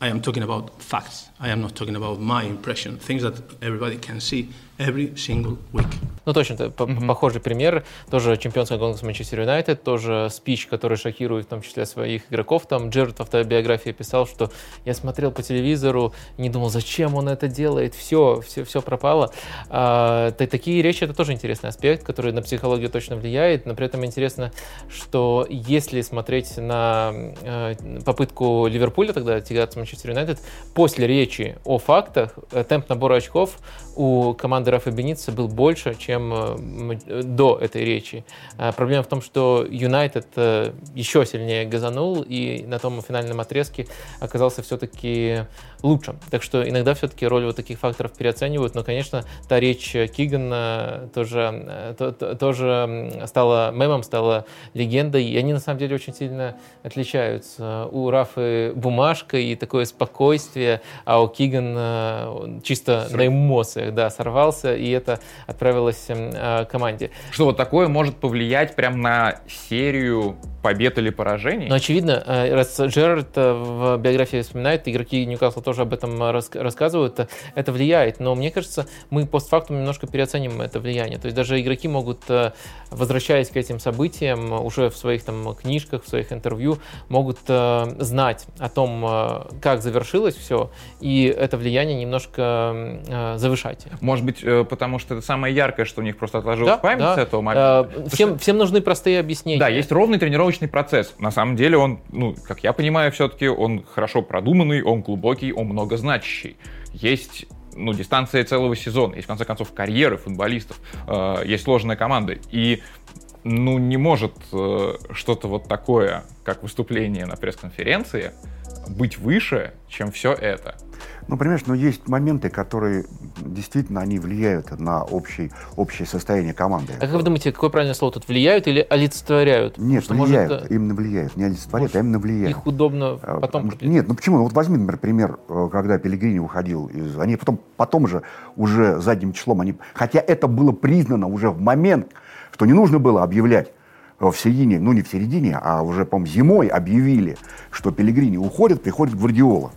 I am talking about facts. I am not talking about my impression, things that everybody can see every single week. Ну, точно, это по- похожий пример. Тоже чемпионская гонка с Манчестер Юнайтед, тоже спич, который шокирует в том числе своих игроков. Там Джерард в автобиографии писал, что я смотрел по телевизору, не думал, зачем он это делает, все, все, все пропало. А, та- такие речи, это тоже интересный аспект, который на психологию точно влияет, но при этом интересно, что если смотреть на э, попытку Ливерпуля тогда тягаться Манчестер Юнайтед, после речи о фактах э, темп набора очков у команды Рафа Беница был больше, чем э, э, до этой речи. А Проблема в том, что Юнайтед э, еще сильнее газанул и на том финальном отрезке оказался все-таки лучше. Так что иногда все-таки роль вот таких факторов переоценивают, но, конечно, та речь Кигана тоже, э, то- то- тоже стала мемом, стала легендой, и они на самом деле очень сильно отличаются. У Рафы бумажка и такое спокойствие, а у Кигана чисто на эмоциях, да, сорвался, и это отправилось м, э, команде. Что вот такое может повлиять прям на серию побед или поражений? Но очевидно, э, раз Джерард э, в биографии вспоминает, игроки Ньюкасла тоже об этом э, рас- рассказывают, это влияет. Но мне кажется, мы постфактум немножко переоценим это влияние. То есть даже игроки могут, возвращаясь к этим событиям, уже в своих там книжках, в своих интервью, могут знать о том, как завершилось все, и это влияние немножко завышать. Может быть, потому что это самое яркое, что у них просто отложилось в память с этого момента? Всем, всем нужны простые объяснения. Да, есть ровный тренировочный процесс. На самом деле он, ну, как я понимаю, все-таки он хорошо продуманный, он глубокий, он многозначащий. Есть ну, дистанция целого сезона, есть, в конце концов, карьеры футболистов, э, есть сложная команда. И ну, не может э, что-то вот такое, как выступление на пресс-конференции, быть выше, чем все это. Ну, понимаешь, но есть моменты, которые действительно они влияют на общий, общее состояние команды. А как вы думаете, какое правильное слово тут влияют или олицетворяют? Нет, может, влияют, э, именно влияют. Не олицетворяют, а именно влияют. Их удобно А, потом потому прописать. Нет, ну почему? Вот возьми, например, пример, э, когда Пелегрини уходил из... Они потом, потом же уже задним числом, они... хотя это было признано уже в момент, что не нужно было объявлять э, в середине, ну не в середине, а уже, по-моему, зимой объявили, что Пелегрини уходит, приходит Гвардиола.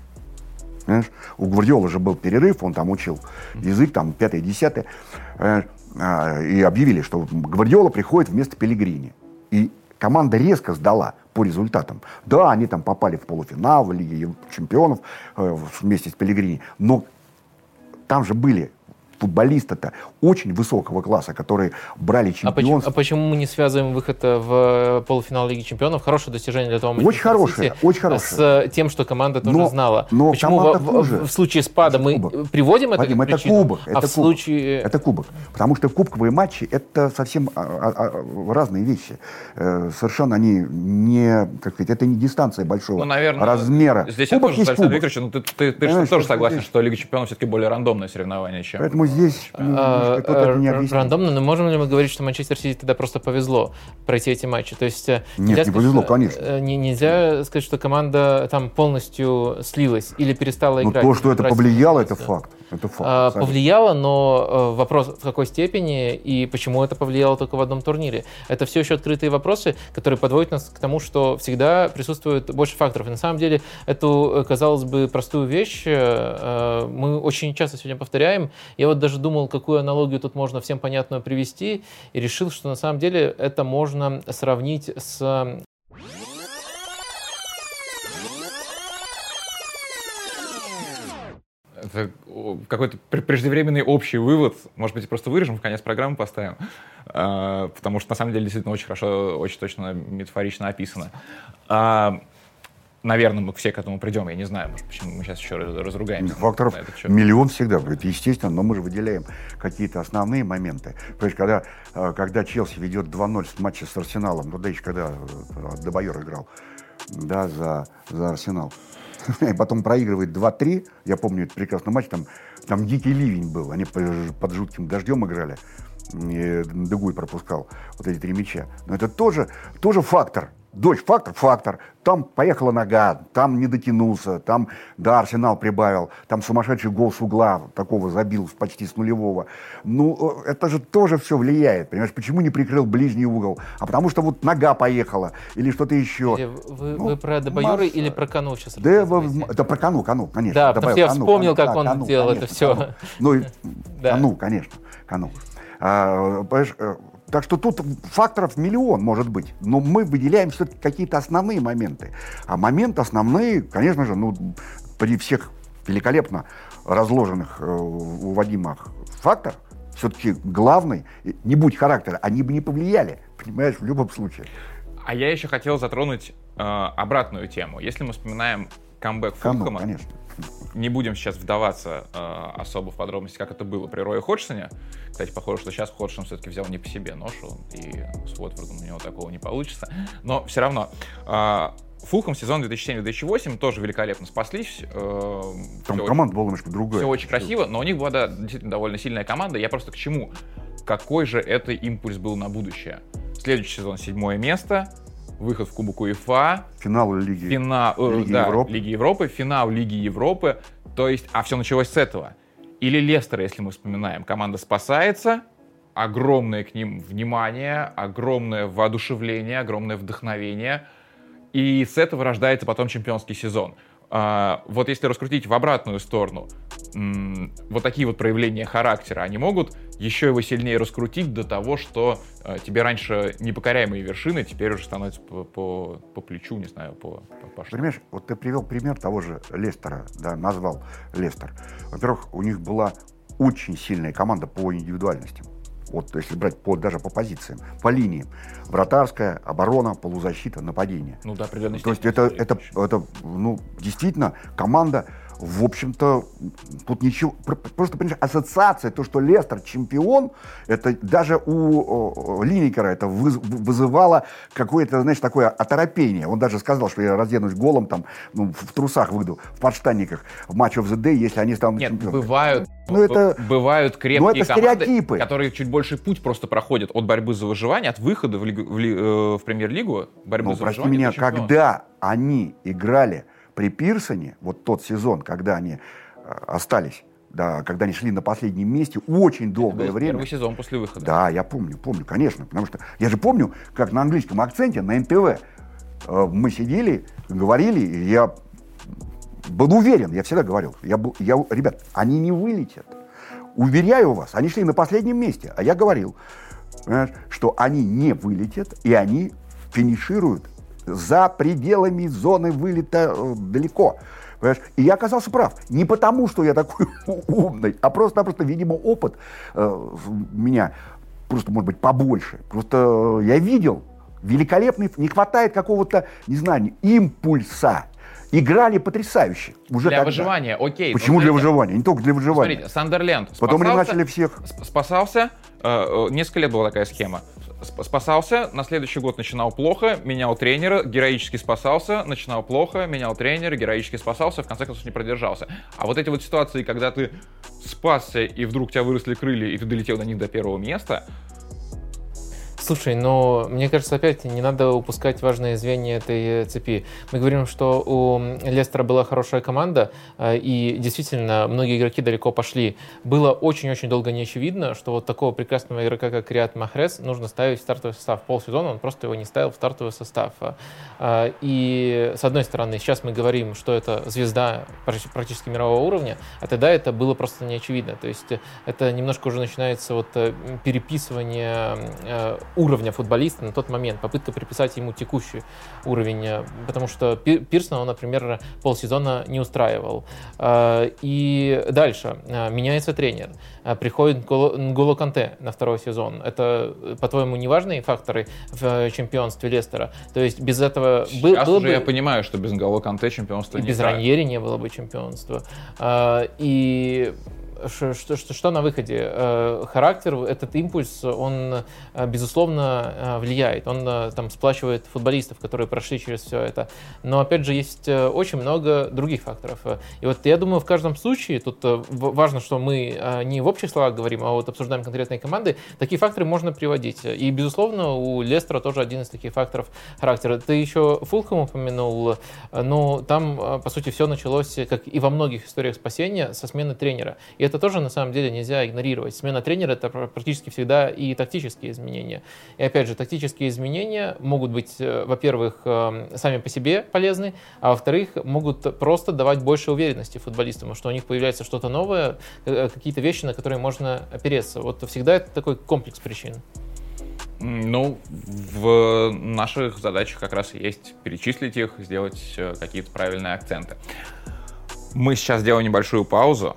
Понимаешь? У Гвардиолы же был перерыв, он там учил язык, там, пятое, десятое. Понимаешь? А, И объявили, что Гвардиола приходит вместо Пелегрини. И команда резко сдала по результатам. Да, они там попали в полуфинал в Лиге чемпионов э, вместе с Пелегрини, но там же были футболисты-то очень высокого класса, которые брали А почему, чемпионство. а почему мы не связываем выход в полуфинал Лиги Чемпионов? Хорошее достижение для того Очень Манчестер хорошее, очень э, хорошее. С э, тем, что команда тоже Но- знала. но почему команда в, хуже. в случае спада мы кубок. приводим это Вадим, это кубок. а это в кубок. случае... Это кубок. Потому что кубковые матчи это совсем а, а, а, разные вещи. Э, Совершенно они не, как сказать, это не дистанция большого Ну, наверное, размера. Здесь я кубок тоже, есть Александр кубок. Викторович, ну ты, ты, ты же Понимаешь, тоже согласен, что Лига Чемпионов все-таки более рандомное соревнование, чем... Поэтому здесь ну, А, кто-то это не э, объяснит. рандомно, но можем ли мы говорить, что Манчестер Сити тогда просто повезло пройти эти матчи? То есть э, Нет, нельзя не сказать, повезло, конечно. э, не- нельзя сказать, что команда там полностью слилась или перестала Но играть. Ну, то, что это повлияло, это факт. Это факт. А, повлияло, но э, вопрос в какой степени и почему это повлияло только в одном турнире. Это все еще открытые вопросы, которые подводят нас к тому, что всегда присутствует больше факторов. И на самом деле эту, э, казалось бы, простую вещь э, мы очень часто сегодня повторяем. Я вот даже думал, какую аналогию тут можно всем понятную привести, и решил, что на самом деле это можно сравнить с Это какой-то пр- преждевременный общий вывод. Может быть, просто вырежем, в конец программы поставим. А, Потому что, на самом деле, действительно очень хорошо, очень точно метафорично описано. А, Наверное, мы все к этому придем. Я не знаю, может, почему мы сейчас еще раз- разругаемся. Факторов миллион всегда будет, естественно, но мы же выделяем какие-то основные моменты. Понимаешь, когда, э, когда Челси ведет 2-0 в матче с Арсеналом, ну да еще когда э, Дебайор играл, да, за, за Арсенал, (laughs) и потом проигрывает 2-3, я помню этот прекрасный матч, там, там дикий ливень был, они по- под жутким дождем играли, Дегуй пропускал вот эти три мяча. Но это тоже, тоже фактор. Дочь, фактор, фактор. Там поехала нога, там не дотянулся, там, да, Арсенал прибавил, там сумасшедший гол с угла такого забил почти с нулевого. Ну, э, это же тоже все влияет, понимаешь? Почему не прикрыл ближний угол? А потому что вот нога поехала или что-то еще. Или Вы, Ну, вы про Дебайора масса. или про Кану сейчас Да, в- рассказываете? это про Кану, Кану, конечно. Да, Добавил потому что я вспомнил, Кану, как да, он Кану, делал это конечно, всё. Кану. Ну, и (laughs) Да. Кану, конечно, Кану. А, понимаешь, э, так что тут факторов миллион может быть, но мы выделяем все-таки какие-то основные моменты. А моменты основные, конечно же, ну, при всех великолепно разложенных э, у Вадима фактор, все-таки главный, не будь характера, они бы не повлияли, понимаешь, в любом случае. А я еще хотел затронуть э, обратную тему. Если мы вспоминаем камбэк Фулхэма, конечно. Не будем сейчас вдаваться э, особо в подробности, как это было при Рое Ходжсоне. Кстати, похоже, что сейчас Ходжсон все-таки взял не по себе ношу, и с Уотфордом у него такого не получится. Но все равно. Э, Фулхэм сезон 2007-2008 тоже великолепно спаслись. э, Там команда была немножко другая. все очень красиво, но у них была да, действительно довольно сильная команда. Я просто к чему? Какой же это импульс был на будущее? Следующий сезон седьмое место, выход в Кубок УЕФА, Финал Лиги. финал э, Лиги да, Европы. Лиги Европы, финал Лиги Европы. То есть, а все началось с этого. Или Лестер, если мы вспоминаем, команда спасается, огромное к ним внимание, огромное воодушевление, огромное вдохновение, и с этого рождается потом чемпионский сезон. А, вот если раскрутить в обратную сторону, м, вот такие вот проявления характера, они могут еще его сильнее раскрутить до того, что э, тебе раньше непокоряемые вершины теперь уже становятся по, по, по плечу, не знаю, по, по, по. Понимаешь, вот ты привел пример того же Лестера, да, назвал Лестер. Во-первых, у них была очень сильная команда по индивидуальностям. Вот если брать по, даже по позициям, по линиям. Вратарская, оборона, полузащита, нападение. Ну, до определенной То есть степени, это, это, это, ну, действительно, команда, в общем-то, тут ничего, пр- просто, понимаешь, ассоциация, то, что Лестер чемпион, это даже у Линникера это выз- вызывало какое-то, знаешь, такое оторопение. Он даже сказал, что я разденусь голым, там, ну, в трусах выйду, в подштанниках в матч of the day, если они станут Нет, чемпионами. бывают, Ну, это- бывают крепкие ну, это команды, стереотипы. которые чуть больше путь просто проходят от борьбы за выживание, от выхода в, лигу- в ли- э, в премьер-лигу, борьбы Ну, за прости выживание. меня, когда они играли при Пирсоне, вот тот сезон, когда они э, остались, да, когда они шли на последнем месте очень долгое Был время. Первый сезон после выхода. Да, я помню, помню, конечно, потому что я же помню, как на английском акценте на НТВ э, мы сидели, говорили, и я был уверен, я всегда говорил, я был, я, ребят, они не вылетят. Уверяю вас, они шли на последнем месте, а я говорил, что они не вылетят, и они финишируют за пределами зоны вылета э, далеко. Понимаешь? И я оказался прав. Не потому, что я такой (laughs) умный, а просто-напросто, видимо, опыт э, меня просто, может быть, побольше. Просто я видел великолепный, не хватает какого-то, не знаю, импульса. Играли потрясающе. Уже Для тогда. выживания, окей. Почему для выживания? Не только для выживания. Смотрите, Сандерленд Потом они спасался- начали всех... сп- спасался, э, э, несколько лет была такая схема. Сп- Спасался, на следующий год начинал плохо, менял тренера, героически спасался, начинал плохо, менял тренера, героически спасался, в конце концов не продержался. А вот эти вот ситуации, когда ты спасся, и вдруг у тебя выросли крылья, и ты долетел до них до первого места, Слушай, но мне кажется, опять не надо упускать важное звенья этой э, цепи. Мы говорим, что у Лестера была хорошая команда, э, и действительно многие игроки далеко пошли. Было очень-очень долго не очевидно, что вот такого прекрасного игрока, как Риат Махрес, нужно ставить в стартовый состав. Полсезона он просто его не ставил в стартовый состав. Э, И с одной стороны, сейчас мы говорим, что это звезда практи- практически мирового уровня, а тогда это было просто не очевидно. То есть это немножко уже начинается вот переписывание уровня футболиста на тот момент, попытка приписать ему текущий уровень, э, потому что Пи- Пирсона он, например, полсезона не устраивал. Э, И дальше э, меняется тренер, приходит Нголо Канте на второй сезон. Это, по-твоему, не важные факторы в чемпионстве Лестера? То есть без этого был- сейчас было уже бы... я понимаю, что без Нголо Канте чемпионство И не без так. Раньери не было бы чемпионства. И что, что, что на выходе? Э, Характер, этот импульс, он, э, безусловно, э, влияет. Он там сплачивает футболистов, которые прошли через все это. Но, опять же, есть очень много других факторов. И вот я думаю, в каждом случае, тут важно, что мы не в общих словах говорим, а вот обсуждаем конкретные команды, такие факторы можно приводить. И, безусловно, у Лестера тоже один из таких факторов характера. Ты еще Фулхэм упомянул, но там, по сути, все началось, как и во многих историях спасения, со смены тренера. И это тоже, на самом деле, нельзя игнорировать. Смена тренера — это пр- практически всегда и тактические изменения. И, опять же, тактические изменения могут быть, э, во-первых, э, сами по себе полезны, а во-вторых, могут просто давать больше уверенности футболистам, что у них появляется что-то новое, э, какие-то вещи, на которые можно опереться. Вот всегда это такой комплекс причин. Ну, в наших задачах как раз есть перечислить их, сделать э, какие-то правильные акценты. Мы сейчас сделаем небольшую паузу.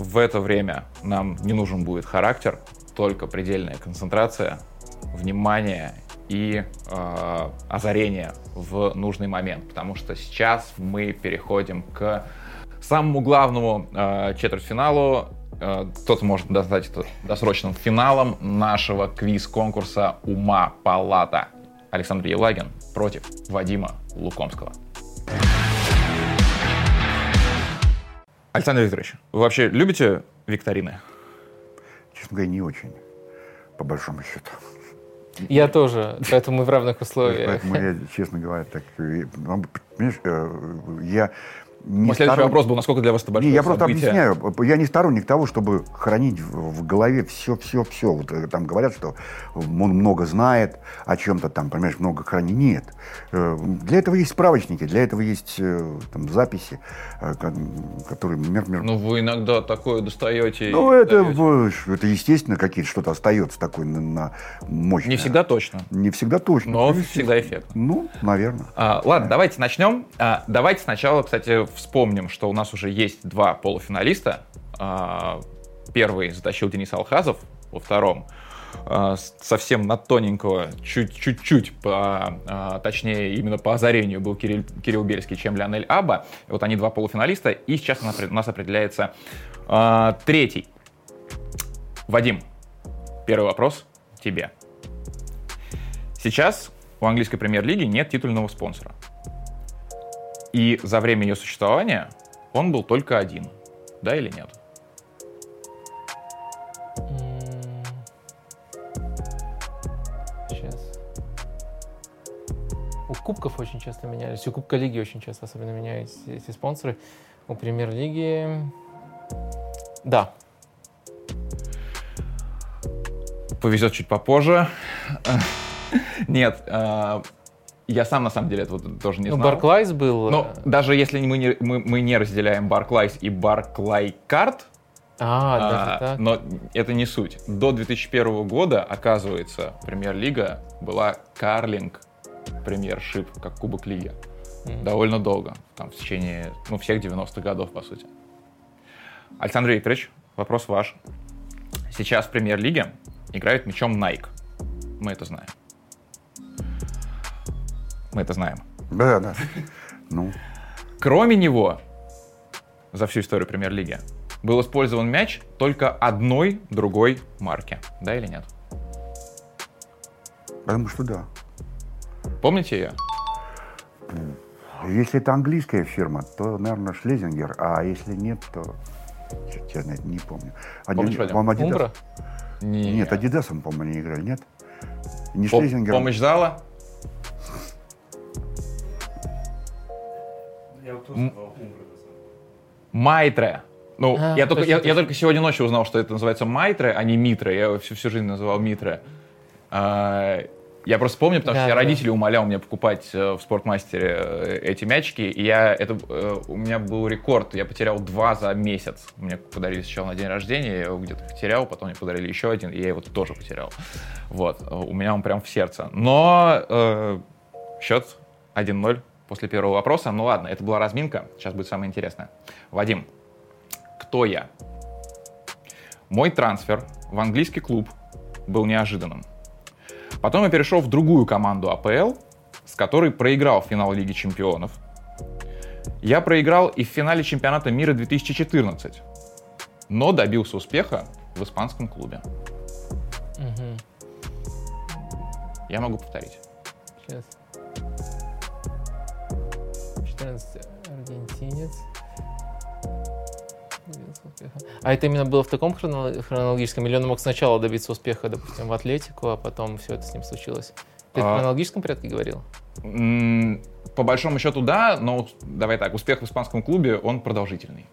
В это время нам не нужен будет характер, только предельная концентрация, внимание и э, озарение в нужный момент, потому что сейчас мы переходим к самому главному э, четвертьфиналу. Э, Кто-то может назвать это досрочным финалом нашего квиз-конкурса «Ума Палата». Александр Елагин против Вадима Лукомского. Александр Викторович, вы вообще любите викторины? Честно говоря, не очень, по большому счету. Я тоже, поэтому мы в равных условиях. Поэтому я, честно говоря, так... ну, Понимаешь, э, я не Мой следующий сторон- вопрос был, насколько для вас это большое Не, я просто событие? объясняю. Я не сторонник того, чтобы хранить в, голове все-все-все. Вот э, там говорят, что он много знает о чем-то там, понимаешь, много хранит. Нет. Э, Для этого есть справочники, для этого есть э, там, записи, ко- которые... мер- мер- Ну, вы иногда такое достаете. Ну, это, даете. это естественно, какие-то что-то остается такое на, на мощное. Не всегда точно, Не всегда точно. но всегда эффект. Ну, наверное. А, ладно, давайте начнем. А, давайте сначала, кстати, вспомним, что у нас уже есть два полуфиналиста. А, первый затащил Денис Алхазов, во втором а, совсем на тоненького, чуть- чуть-чуть, по, а, точнее, именно по озарению был Кирилл, Кирилл Бельский, чем Леонель Аба. Вот они два полуфиналиста, и сейчас у нас, определяется третий. Вадим, первый вопрос тебе. Сейчас у английской премьер-лиги нет титульного спонсора. И за время ее существования он был только один. Да или нет? Сейчас. У кубков очень часто менялись, у Кубка Лиги очень часто особенно менялись эти спонсоры. У Премьер-лиги... Да. Повезет чуть попозже. Нет, э, я сам на самом деле этого тоже не Ну, знал. Барклайс был... Но э, даже если мы не, мы, мы не разделяем Barclays и Barclay Card, А, а, так. но это не суть. До 2001 года, оказывается, премьер-лига была Карлинг премьершип, как Кубок Лиги. Мгм. довольно долго, там, в течение ну, всех 90-х годов, по сути. Александр Викторович, вопрос ваш. Сейчас в премьер-лиге играют мячом Nike. Мы это знаем. Мы это знаем. Да, да. Ну, Кроме него, за всю историю премьер-лиги, был использован мяч только одной другой марки. Да или нет? я думаю, что да. Помните ее? Если это английская фирма, то, наверное, Шлезингер, а если нет, то честно, не помню. Один- Помнишь, Вадим? по-моему, Адидас. Умбра? Не. Нет, Адидасом, по-моему, они играли, нет? Не Шлезингером. Помощь зала? Майтре. Ну, А, я, только, я, я только сегодня ночью узнал, что это называется Майтре, а не Митре. Я его всю, всю жизнь называл Митре. А, я просто помню, потому Да, что я да. родители умолял меня покупать э, в спортмастере э, эти мячики, и я, это, э, у меня был рекорд, я потерял два за месяц. Мне подарили сначала на день рождения, я его где-то потерял, потом мне подарили еще один, и я его тоже потерял. Вот, у меня он прям в сердце. Но э, счет 1-0 после первого вопроса. Ну ладно, это была разминка, сейчас будет самое интересное. Вадим, кто я? Мой трансфер в английский клуб был неожиданным. Потом я перешел в другую команду АПЛ, с которой проиграл финал Лиги Чемпионов. Я проиграл и в финале чемпионата мира 2014, но добился успеха в испанском клубе. Мгм. Я могу повторить. Сейчас. 14 аргентинец. А это именно было в таком хронол- хронологическом, или он мог сначала добиться успеха, допустим, в Атлетику, а потом все это с ним случилось? Ты в А. хронологическом порядке говорил? По большому счету, да, но давай так, успех в испанском клубе, он продолжительный.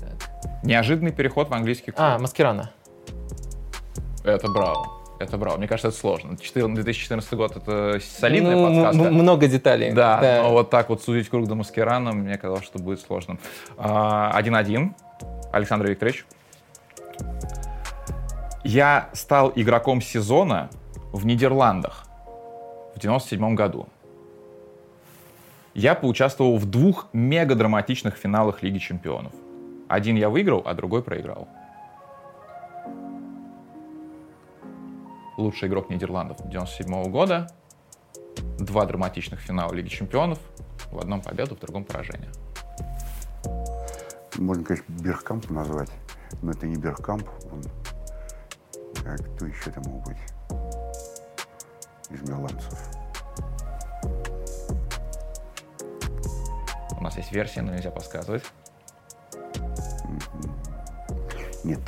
Так. Неожиданный переход в английский клуб. А, Маскирана. Это браво. Это браво. Мне кажется, это сложно. 14 2014 год — это солидная Ну, подсказка. м- много деталей. Да, но вот так вот судить круг до Маскерана, мне казалось, что будет сложно. А, 1-1. Александр Викторович. Я стал игроком сезона в Нидерландах в 97 году. Я поучаствовал в двух мега-драматичных финалах Лиги Чемпионов. Один я выиграл, а другой проиграл. Лучший игрок Нидерландов 97 года. Два драматичных финала Лиги Чемпионов. В одном победу, в другом поражение. Можно, конечно, Бергкамп назвать, но это не Бергкамп. Он... А кто еще там мог быть из голландцев? У нас есть версия, но нельзя подсказывать. Нет,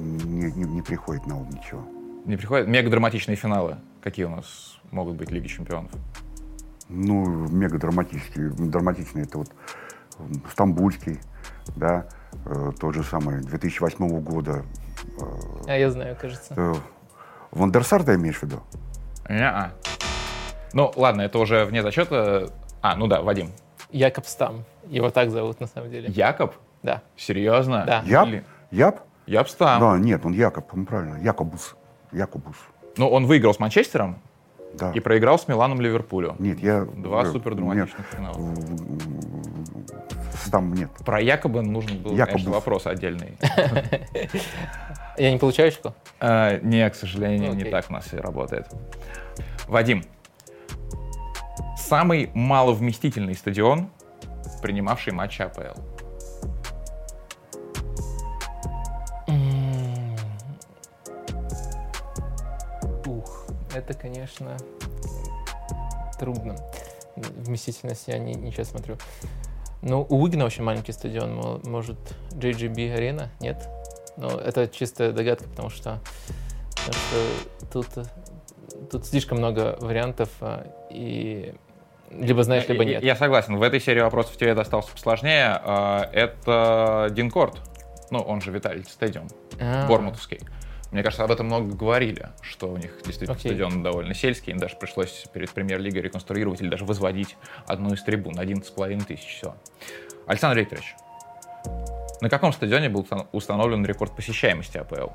не, не- не приходит на ум ничего. Не приходят мега-драматичные финалы. Какие у нас могут быть Лиги Чемпионов? Ну, мега драматический, драматичный это вот Стамбульский, да, э, тот же самый 2008 года. А я знаю, кажется. Э, Вандерсар ты имеешь в виду? Не-а. Ну, ладно, это уже вне зачета. А, ну да, Вадим. Якоб Стам. Его так зовут на самом деле. Якоб? Да. Серьезно? Да. Яб? Блин. Яб? Ябстам. Да, нет, он Якоб, он правильно, Якобус. Якобус, Ну, он выиграл с Манчестером да. и проиграл с Миланом Ливерпулю. Нет, я... Два э, супер драматичных финала. Там нет. Про Якоба нужен был, Якобус. конечно, вопрос отдельный. (laughs) Я не получаю очко? Э, Не, к сожалению, не так у нас и работает. Вадим, самый маловместительный стадион, принимавший матчи АПЛ. Это, конечно, трудно. Вместительность я не, сейчас смотрю. Ну, у Уигна очень маленький стадион. мо- Может, JGB арена? Нет? Но это чистая догадка, потому что, потому что тут, тут слишком много вариантов, а, и либо знаешь, либо нет. Я согласен, в этой серии вопросов тебе достался посложнее. Э, Это Динкорт, ну, он же Виталий Стадиум, А, Бормутовский. Мне кажется, об этом много говорили, что у них действительно okay. стадион довольно сельский, им даже пришлось перед премьер-лигой реконструировать или даже возводить одну из трибун, 11,5 тысяч, все. Александр Викторович, на каком стадионе был установлен рекорд посещаемости АПЛ?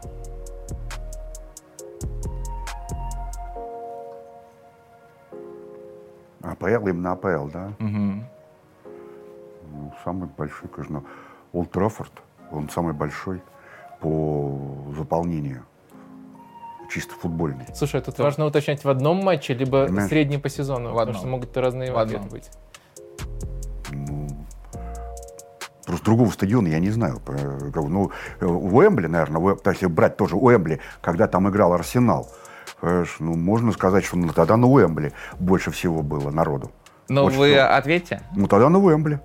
АПЛ, именно АПЛ, да? Угу. Ну, самый большой, конечно, Олд Траффорд, он самый большой по заполнению. Чисто футбольный. Слушай, тут важно уточнять в одном матче, либо Понимаешь? средний по сезону, В потому одном. что могут разные В одном. ответы быть. Ну, просто другого стадиона я не знаю. Ну, э, Уэмбли, наверное, если брать тоже Уэмбли, когда там играл Арсенал, ну, можно сказать, что ну, тогда на Уэмбли больше всего было народу. Ну, Больше вы всего. ответьте. Ну, тогда на Уэмбли.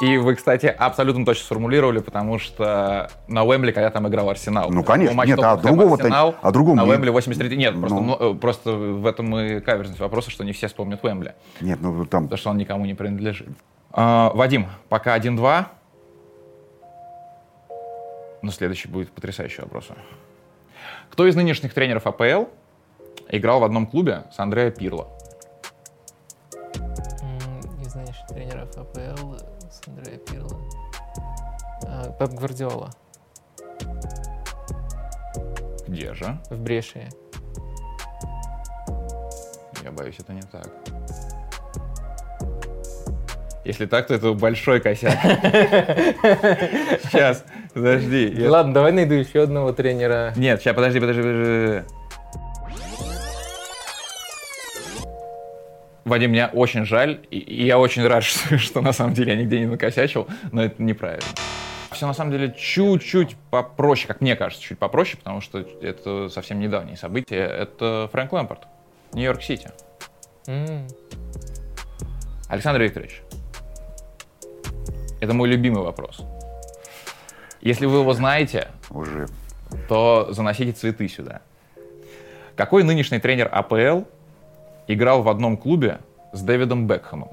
И вы, кстати, абсолютно точно сформулировали, потому что на Уэмбли, когда там играл Арсенал. Ну, конечно. Нет, а Тоттенхэм другого-то- Арсенал, а другому На Уэмбли 83 Нет, просто, Ну. ну, э, просто в этом и каверзность вопроса, что не все вспомнят Уэмбли. Нет, ну там Потому что он никому не принадлежит. А, Вадим, пока 1-2. Но следующий будет потрясающий вопрос. Кто из нынешних тренеров АПЛ играл в одном клубе с Андреа Пирло? Из нынешних тренеров АПЛ с Андреа Пирло. А, Пеп Гвардиола Где же? в Брешии. Я боюсь, это не так. Если так, то это большой косяк. (laughs) Сейчас, подожди. Ладно, давай найду еще одного тренера. Нет, сейчас, подожди, подожди, подожди. Вадим, мне очень жаль, и, я очень рад, (laughs) что, что на самом деле я нигде не накосячил, но это неправильно. Все на самом деле чуть-чуть попроще, как мне кажется, чуть попроще, потому что это совсем недавние события. Это Фрэнк Лэмпорт, Нью-Йорк-Сити. М, Александр Викторович, это мой любимый вопрос. Если вы его знаете, уже то заносите цветы сюда. Какой нынешний тренер АПЛ играл в одном клубе с Дэвидом Бекхэмом?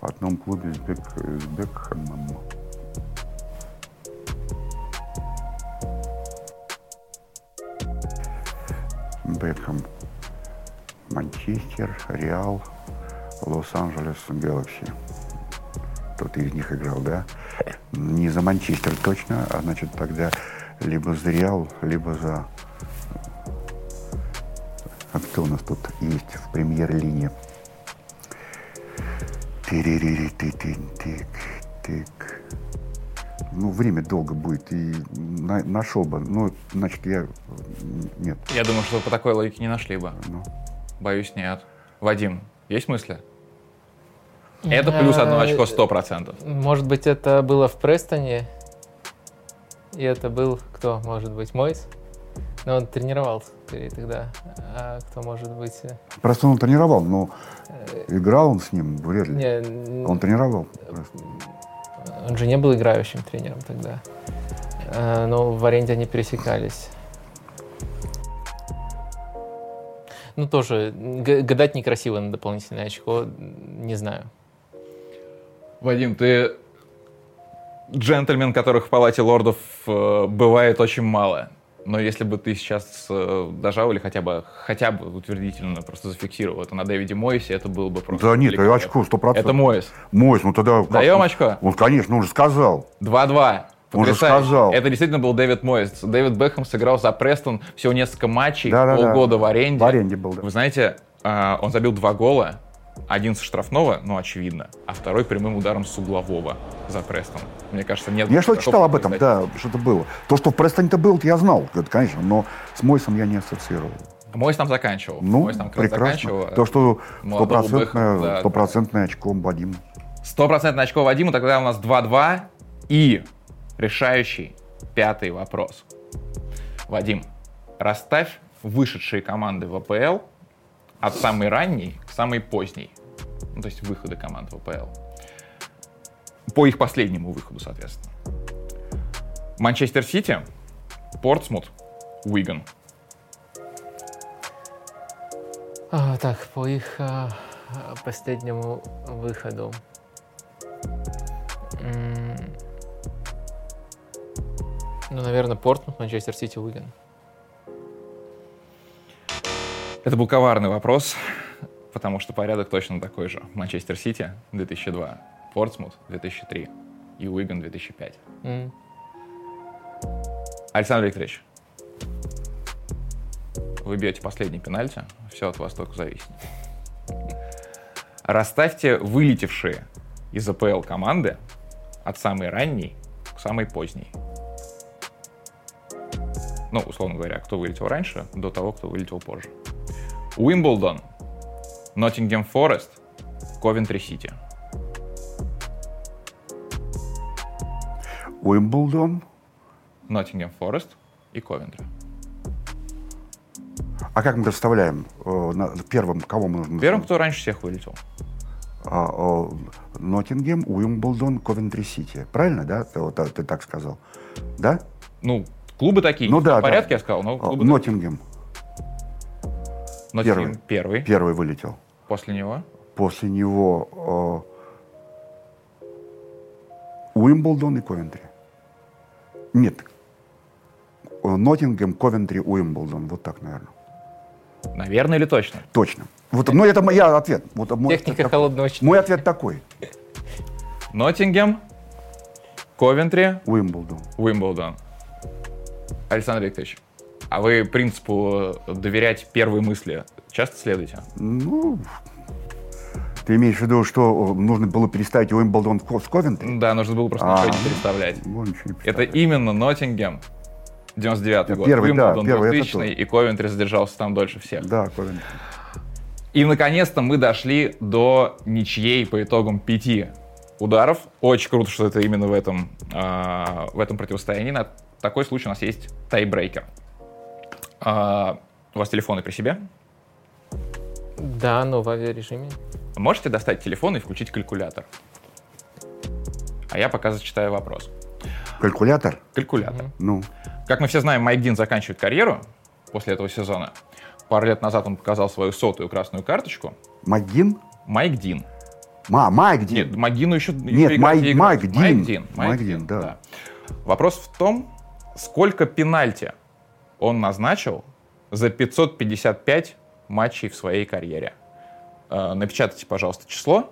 в одном клубе с, Бек, с Бекхэмом. Бекхэм. Манчестер, Реал, Лос-Анджелес, Галакси. Кто-то из них играл, да? Не за Манчестер точно, а значит тогда либо за Реал, либо за... А кто у нас тут есть в премьер-лине? Тык. Ну, время долго будет, и на- нашел бы. Ну, значит, я... Нет. Я думаю, что вы по такой логике не нашли бы. Ну, Боюсь, нет. Вадим, есть мысли? Это плюс одно очко 100%. Может быть, это было в Престоне? И это был кто, может быть, Мойс? Но он тренировался скорее тогда. А кто может быть? э, просто он тренировал, но играл он с ним вряд ли. Не, Он тренировал. просто. он же не был играющим тренером тогда. Э, Но в аренде они пересекались. Ну, тоже, гадать некрасиво на дополнительное очко, не знаю. Вадим, ты джентльмен, которых в палате лордов э, бывает очень мало. Но если бы ты сейчас э, дожал или хотя бы, хотя бы утвердительно просто зафиксировал это на Дэвиде Мойсе, это было бы просто... Да нет, великолепно. очко 100%. Это Мойс. Мойс, ну тогда... Даем очко? Он, конечно, он же сказал. 2-2. Он же Потрясающе. сказал. Это действительно был Дэвид Мойс. Дэвид Бекхэм сыграл за Престон всего несколько матчей, Да-да-да. полгода в аренде. В аренде был, да. Вы знаете, а, он забил два гола. Один со штрафного, ну, очевидно, а второй прямым ударом с углового за Престон. Мне кажется, нет... Я что-то читал об этом, да, что-то было. То, что в Престоне-то было, я знал, это, конечно, но с Мойсом я не ассоциировал. Мойс там заканчивал. Ну, Мойс там раз заканчивал. прекрасно. То, что молодого Бекхэма, стопроцентное да, стопроцентное очко Вадиму. Стопроцентное очко Вадиму, тогда у нас 2-2. И решающий пятый вопрос. Вадим, расставь вышедшие команды в АПЛ от самой ранней к самой поздней. Ну, то есть выходы команд в АПЛ. По их последнему выходу, соответственно. Манчестер Сити, Портсмут, Уиган. А, так, по их а, последнему выходу. М, Ну, наверное, Портмут, Манчестер Сити, Уиган. Это был коварный вопрос, потому что порядок точно такой же. Манчестер Сити 2002, Портсмут 2003 и Уиган 2005. М. Александр Викторович, вы бьете последний пенальти, все от вас только зависит. Расставьте вылетевшие из АПЛ команды от самой ранней к самой поздней. Ну, условно говоря, кто вылетел раньше, до того, кто вылетел позже. Уимблдон, Ноттингем Форест, Ковентри Сити. Уимблдон. Ноттингем Форест и Ковентри. А как мы расставляем? Э, Первым кого мы нужно? Первым, кто раньше всех вылетел. Ноттингем, Уимблдон, Ковентри Сити. Правильно, да? Ты, вот, ты так сказал. Да? Ну, клубы такие. Ну да, В порядке да. я сказал, но клубы Ноттингем. Ноттингем первый. первый вылетел. После него. После него э, Уимблдон и Ковентри. Нет. Э, Ноттингем, Ковентри, Уимблдон. Вот так, наверное. Наверное или точно? Точно. Вот, ну, это мой ответ. Вот, мой Техника ответ холодного счета. Мой ответ такой. Ноттингем, Ковентри, Уимблдон. Уимблдон. Александр Викторович, а вы принципу э, доверять первой мысли часто следуете? Ну, ты имеешь в виду, что э, нужно было переставить Уимблдон в Ковентри? Да, нужно было просто А. ничего не переставлять. Ну, ничего не Это именно Ноттингем, 99 год, Первый, да, Уимблдон первый, это 2000 то. и Ковентри задержался там дольше всех. Да, Ковентри. И, наконец-то, мы дошли до ничьей по итогам пяти ударов. Очень круто, что это именно в этом, а, в этом противостоянии. На такой случай у нас есть тайбрейкер. А, у вас телефоны при себе? Да, но в авиарежиме. Можете достать телефон и включить калькулятор? А я пока зачитаю вопрос. Калькулятор? Калькулятор. Ну, Как мы все знаем, Майк Дин заканчивает карьеру после этого сезона. Пару лет назад он показал свою сотую красную карточку. Магин? Майк Дин. Ма, Майк Дин. Нет, Магину еще... еще Нет, играть Майк- играть. Майк Дин. Майк Дин. Майк Дин, да. Вопрос в том, сколько пенальти он назначил за 555 матчей в своей карьере. Э, Напечатайте, пожалуйста, число,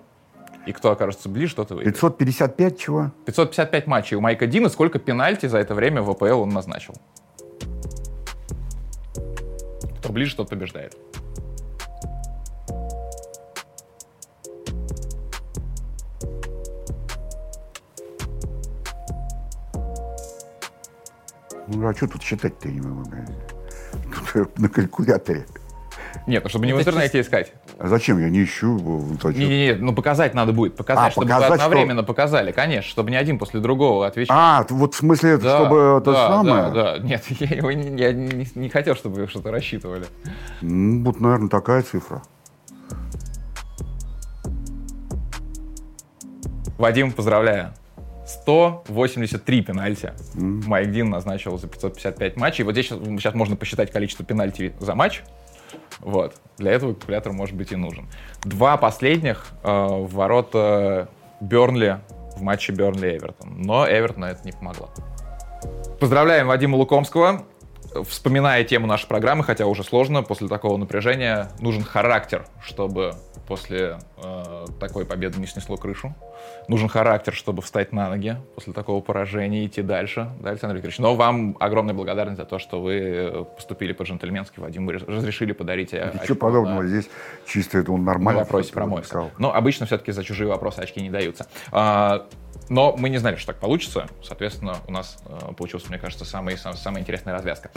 и кто окажется ближе, тот и выиграет. 555 чего? 555 матчей у Майка Дина, сколько пенальти за это время в АПЛ он назначил? Кто ближе, тот побеждает. Ну, а что тут считать-то я не могу? Тут на калькуляторе. Нет, ну чтобы не в Это интернете искать. А зачем? Я не ищу. вот зачем? Не-не-не, ну показать надо будет. Показать, А, чтобы показать, вы что- одновременно показали, конечно, чтобы не один после другого отвечал. А, вот в смысле, Да, чтобы это да, самое? Да, да. Нет, (laughs) я, его не, я не, не хотел, чтобы вы что-то рассчитывали. Ну, вот, наверное, такая цифра. Вадим, поздравляю. 183 пенальти Майк Дин назначил за 555 матчей. Вот здесь сейчас, сейчас можно посчитать количество пенальти за матч. Вот. Для этого калькулятор, может быть, и нужен. Два последних э, в ворота Бернли в матче Бернли-Эвертон. Но Эвертону это не помогло. Поздравляем Вадима Лукомского. Вспоминая тему нашей программы, хотя уже сложно, после такого напряжения нужен характер, чтобы после э, такой победы не снесло крышу. Нужен характер, чтобы встать на ноги после такого поражения и идти дальше. Да, Александр Викторович? Но вам огромная благодарность за то, что вы э, поступили по-джентльменски. Вадим, вы разрешили подарить э, Ничего очко подобного. на- Здесь чисто это он на нормально. вопросе про что-то Мойса. сказал. Но обычно все-таки за чужие вопросы очки не даются. А, но мы не знали, что так получится. Соответственно, у нас э, получилась, мне кажется, самая, сам- самая интересная развязка.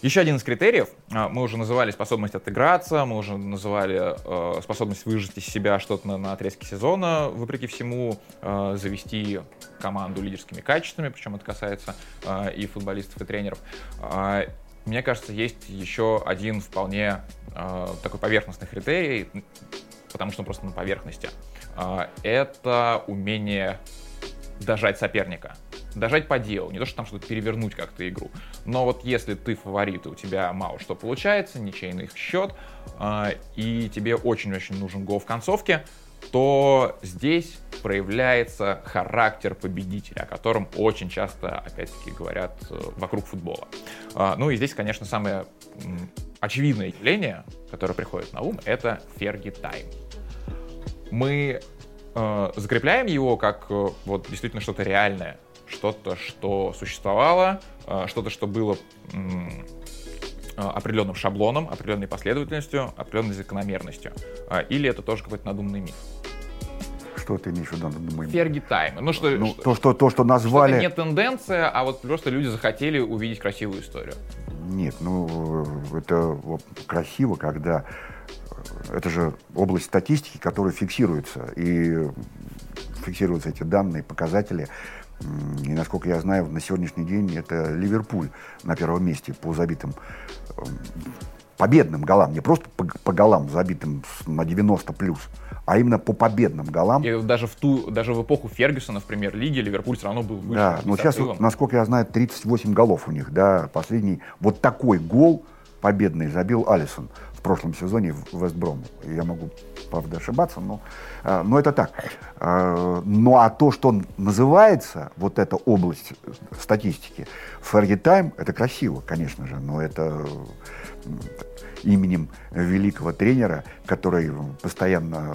Еще один из критериев, а, мы уже называли способность отыграться, мы уже называли э, способность выжать из себя что-то на, на отрезке сезона, вопреки всему, э, завести команду лидерскими качествами, причем это касается э, и футболистов, и тренеров. А, мне кажется, есть еще один вполне э, такой поверхностный критерий, потому что он просто на поверхности. А, это умение дожать соперника. Дожать по делу, не то, что там что-то перевернуть как-то игру. Но вот если ты фаворит, и у тебя мало что получается, ничейный счет, а, и тебе очень-очень нужен гол в концовке, то здесь проявляется характер победителя, о котором очень часто, опять-таки, говорят э, вокруг футбола. А, Ну и здесь, конечно, самое очевидное явление, которое приходит на ум, это Ферги Тайм. Мы э, закрепляем его как э, вот действительно что-то реальное что-то, что существовало, э, что-то, что было э, определенным шаблоном, определенной последовательностью, определенной закономерностью. А, Или это тоже какой-то надуманный миф. Что ты имеешь в виду? думаю? Ферги тайм. Ну, что, Ну, что- то, что, то, что что назвали... это не тенденция, а вот просто люди захотели увидеть красивую историю. Нет, ну, э, это красиво, когда... Это же область статистики, которая фиксируется. И фиксируются эти данные, показатели. И, насколько я знаю, на сегодняшний день это Ливерпуль на первом месте по забитым эм, победным голам. Не просто по, по голам, забитым на 90 плюс, а именно по победным голам. И даже в ту, даже в эпоху Фергюсона в премьер-лиге Ливерпуль все равно был выше. Да, но сейчас, отрывом. насколько я знаю, 38 голов у них, да, последний. Вот такой гол победный забил Алисон прошлом сезоне в Вестброму. Я могу, правда, ошибаться, но, но это так. Э, Ну а то, что называется, вот эта область статистики, Ферги Тайм, это красиво, конечно же, но это именем великого тренера, который постоянно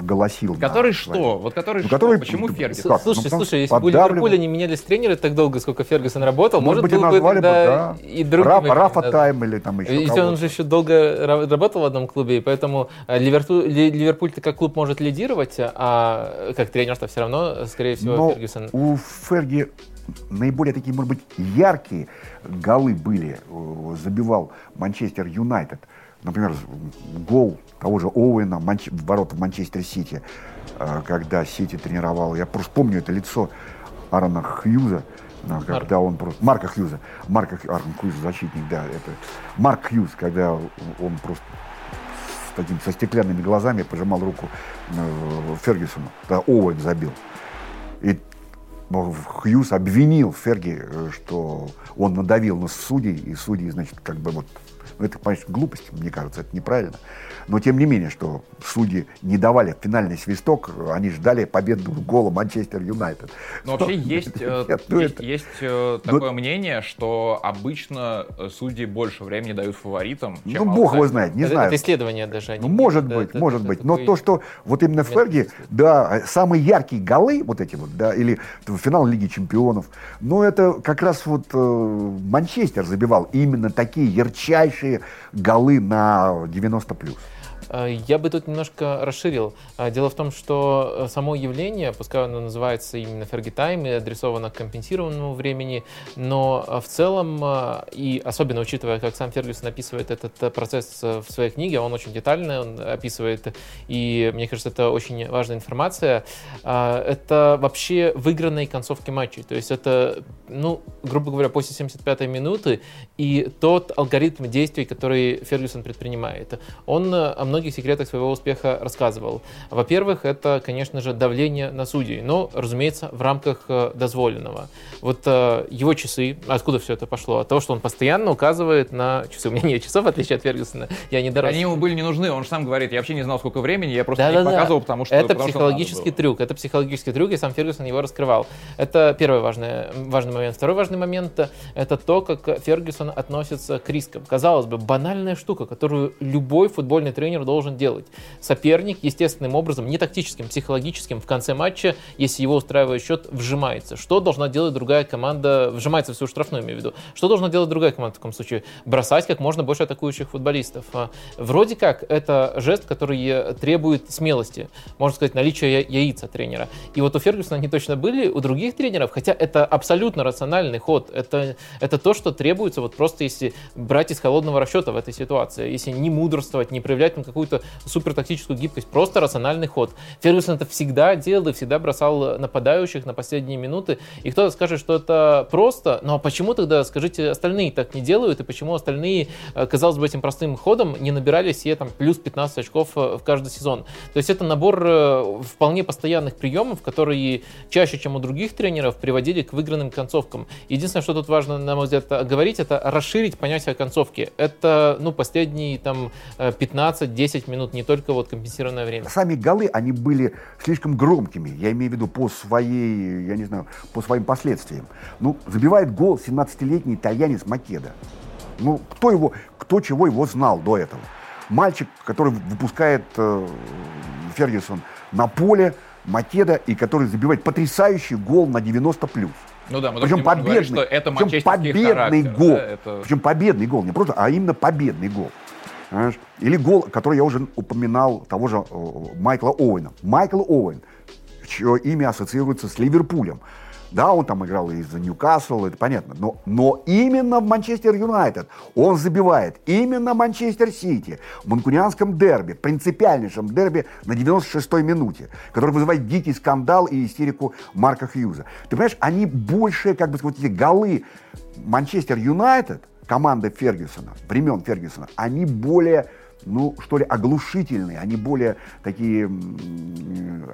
голосил. на Который свои- что? Вот который Ну, что? который- Почему Фергюсон? как? Слушай, Ну, слушай, если бы у. Ливерпуля не менялись тренеры так долго, сколько Фергюсон работал, может, Может быть, и был бы назвали бы, тогда да. и другим Раф- Рафа назван. Тайм или там еще Ведь он же еще долго ра- работал в одном клубе, и поэтому э, Ливерпуль, Ли- Ливерпуль-то как клуб может лидировать, а как тренер-то все равно, скорее всего, Но Фергюсон. у Ферги наиболее такие, может быть, яркие голы были. Забивал Манчестер Юнайтед. Например, гол того же Оуэна Манч- в ворота в Манчестер Сити, э, когда Сити тренировал. Я просто помню это лицо Аарона Хьюза, э, когда он просто... Марка Хьюза. Марка Аарон Хьюз, защитник, да. Это Марк Хьюз, когда он просто таким, со стеклянными глазами пожимал руку э, Фергюсону. Да, Оуэн забил. И ну, Хьюз обвинил Ферги, э, что он надавил на судей, и судьи, значит, как бы вот... Ну, это, конечно, глупость, мне кажется, это неправильно. Но, тем не менее, что судьи не давали финальный свисток, они ждали победного гола Манчестер Юнайтед. Ну, вообще есть, э, (laughs) Нет, ну, есть, это- есть, э, такое мнение, что обычно э, судьи больше времени дают фаворитам, Ну, чем бог его знает, не это, знаю. это исследование даже. а Ну, не- может да, быть, это- может это быть. Но такой- то, что вот именно метод Ферги, да, самые яркие голы, вот эти вот, да, или финал Лиги Чемпионов, но это как раз вот э, Манчестер забивал именно такие ярчайшие голы на 90 плюс. Э, Я бы тут немножко расширил. Э, Дело в том, что э, само явление, пускай оно называется именно Time и адресовано к компенсированному времени, но в целом, и особенно учитывая, как сам Фергюсон описывает этот процесс в своей книге, он очень детально он описывает, и мне кажется, это очень важная информация, это вообще выигранные концовки матчей. То есть это, ну, грубо говоря, после 75-й минуты и тот алгоритм действий, который Фергюсон предпринимает. Он многих секретах своего успеха рассказывал. Во-первых, это, конечно же, давление на судей, но, разумеется, в рамках э, дозволенного. Вот э, его часы, откуда все это пошло? От того, что он постоянно указывает на часы. У меня нет часов, (laughs) в отличие от Фергюсона. Я не дорос. Они ему были не нужны, он же сам говорит, я вообще не знал, сколько времени, я просто Да-да-да. не показывал, потому что... это потому что психологический было. трюк. Это психологический трюк, и сам Фергюсон его раскрывал. Это первый важный, важный момент. Второй важный момент — это то, как Фергюсон относится к рискам. Казалось бы, банальная штука, которую любой футбольный тренер должен делать. Соперник естественным образом, не тактическим, психологическим, в конце матча, если его устраивает счет, вжимается. Что должна делать другая команда? Вжимается в свою штрафную, имею в виду. Что должна делать другая команда в таком случае? Бросать как можно больше атакующих футболистов. А, Вроде как это жест, который требует смелости, можно сказать, наличия я- яиц от тренера. И вот у Фергюсона они точно были, у других тренеров, хотя это абсолютно рациональный ход. Это, это то, что требуется вот просто если брать из холодного расчета в этой ситуации. Если не мудрствовать, не проявлять там какую-то супер тактическую гибкость, просто рациональный ход. Фергюсон это всегда делал и всегда бросал нападающих на последние минуты. И кто-то скажет, что это просто, но почему тогда, скажите, остальные так не делают, и почему остальные, э, казалось бы, этим простым ходом не набирали себе там плюс 15 очков э, в каждый сезон. То есть это набор э, вполне постоянных приемов, которые чаще, чем у других тренеров, приводили к выигранным концовкам. Единственное, что тут важно, на мой взгляд, говорить, это расширить понятие концовки. Это, ну, последние там 15-10 10 минут, не только вот компенсированное время. Сами голы, они были слишком громкими, я имею в виду по своей, я не знаю, по своим последствиям. Ну, забивает гол 17-летний итальянец Македа. Ну, кто его, кто чего его знал до этого? Мальчик, который выпускает э, Фергюсон на поле, Македа, и который забивает потрясающий гол на 90 плюс. Ну да, мы причем победный, говорить, что это причем победный характер, гол. Да, это... Причем победный гол, не просто, а именно победный гол. Понимаешь? Или гол, который я уже упоминал, того же э, Майкла Оуэна. Майкл Оуэн, чье имя ассоциируется с Ливерпулем. Да, он там играл и за Ньюкасл, это понятно. Но, но именно в Манчестер Юнайтед он забивает. Именно Манчестер Сити в манкунианском дерби, принципиальнейшем дерби на 96-й минуте, который вызывает дикий скандал и истерику Марка Хьюза. Ты понимаешь, они больше, как бы сказать, эти голы Манчестер Юнайтед, команды Фергюсона, времен Фергюсона, они более ну, что ли, оглушительные, они более такие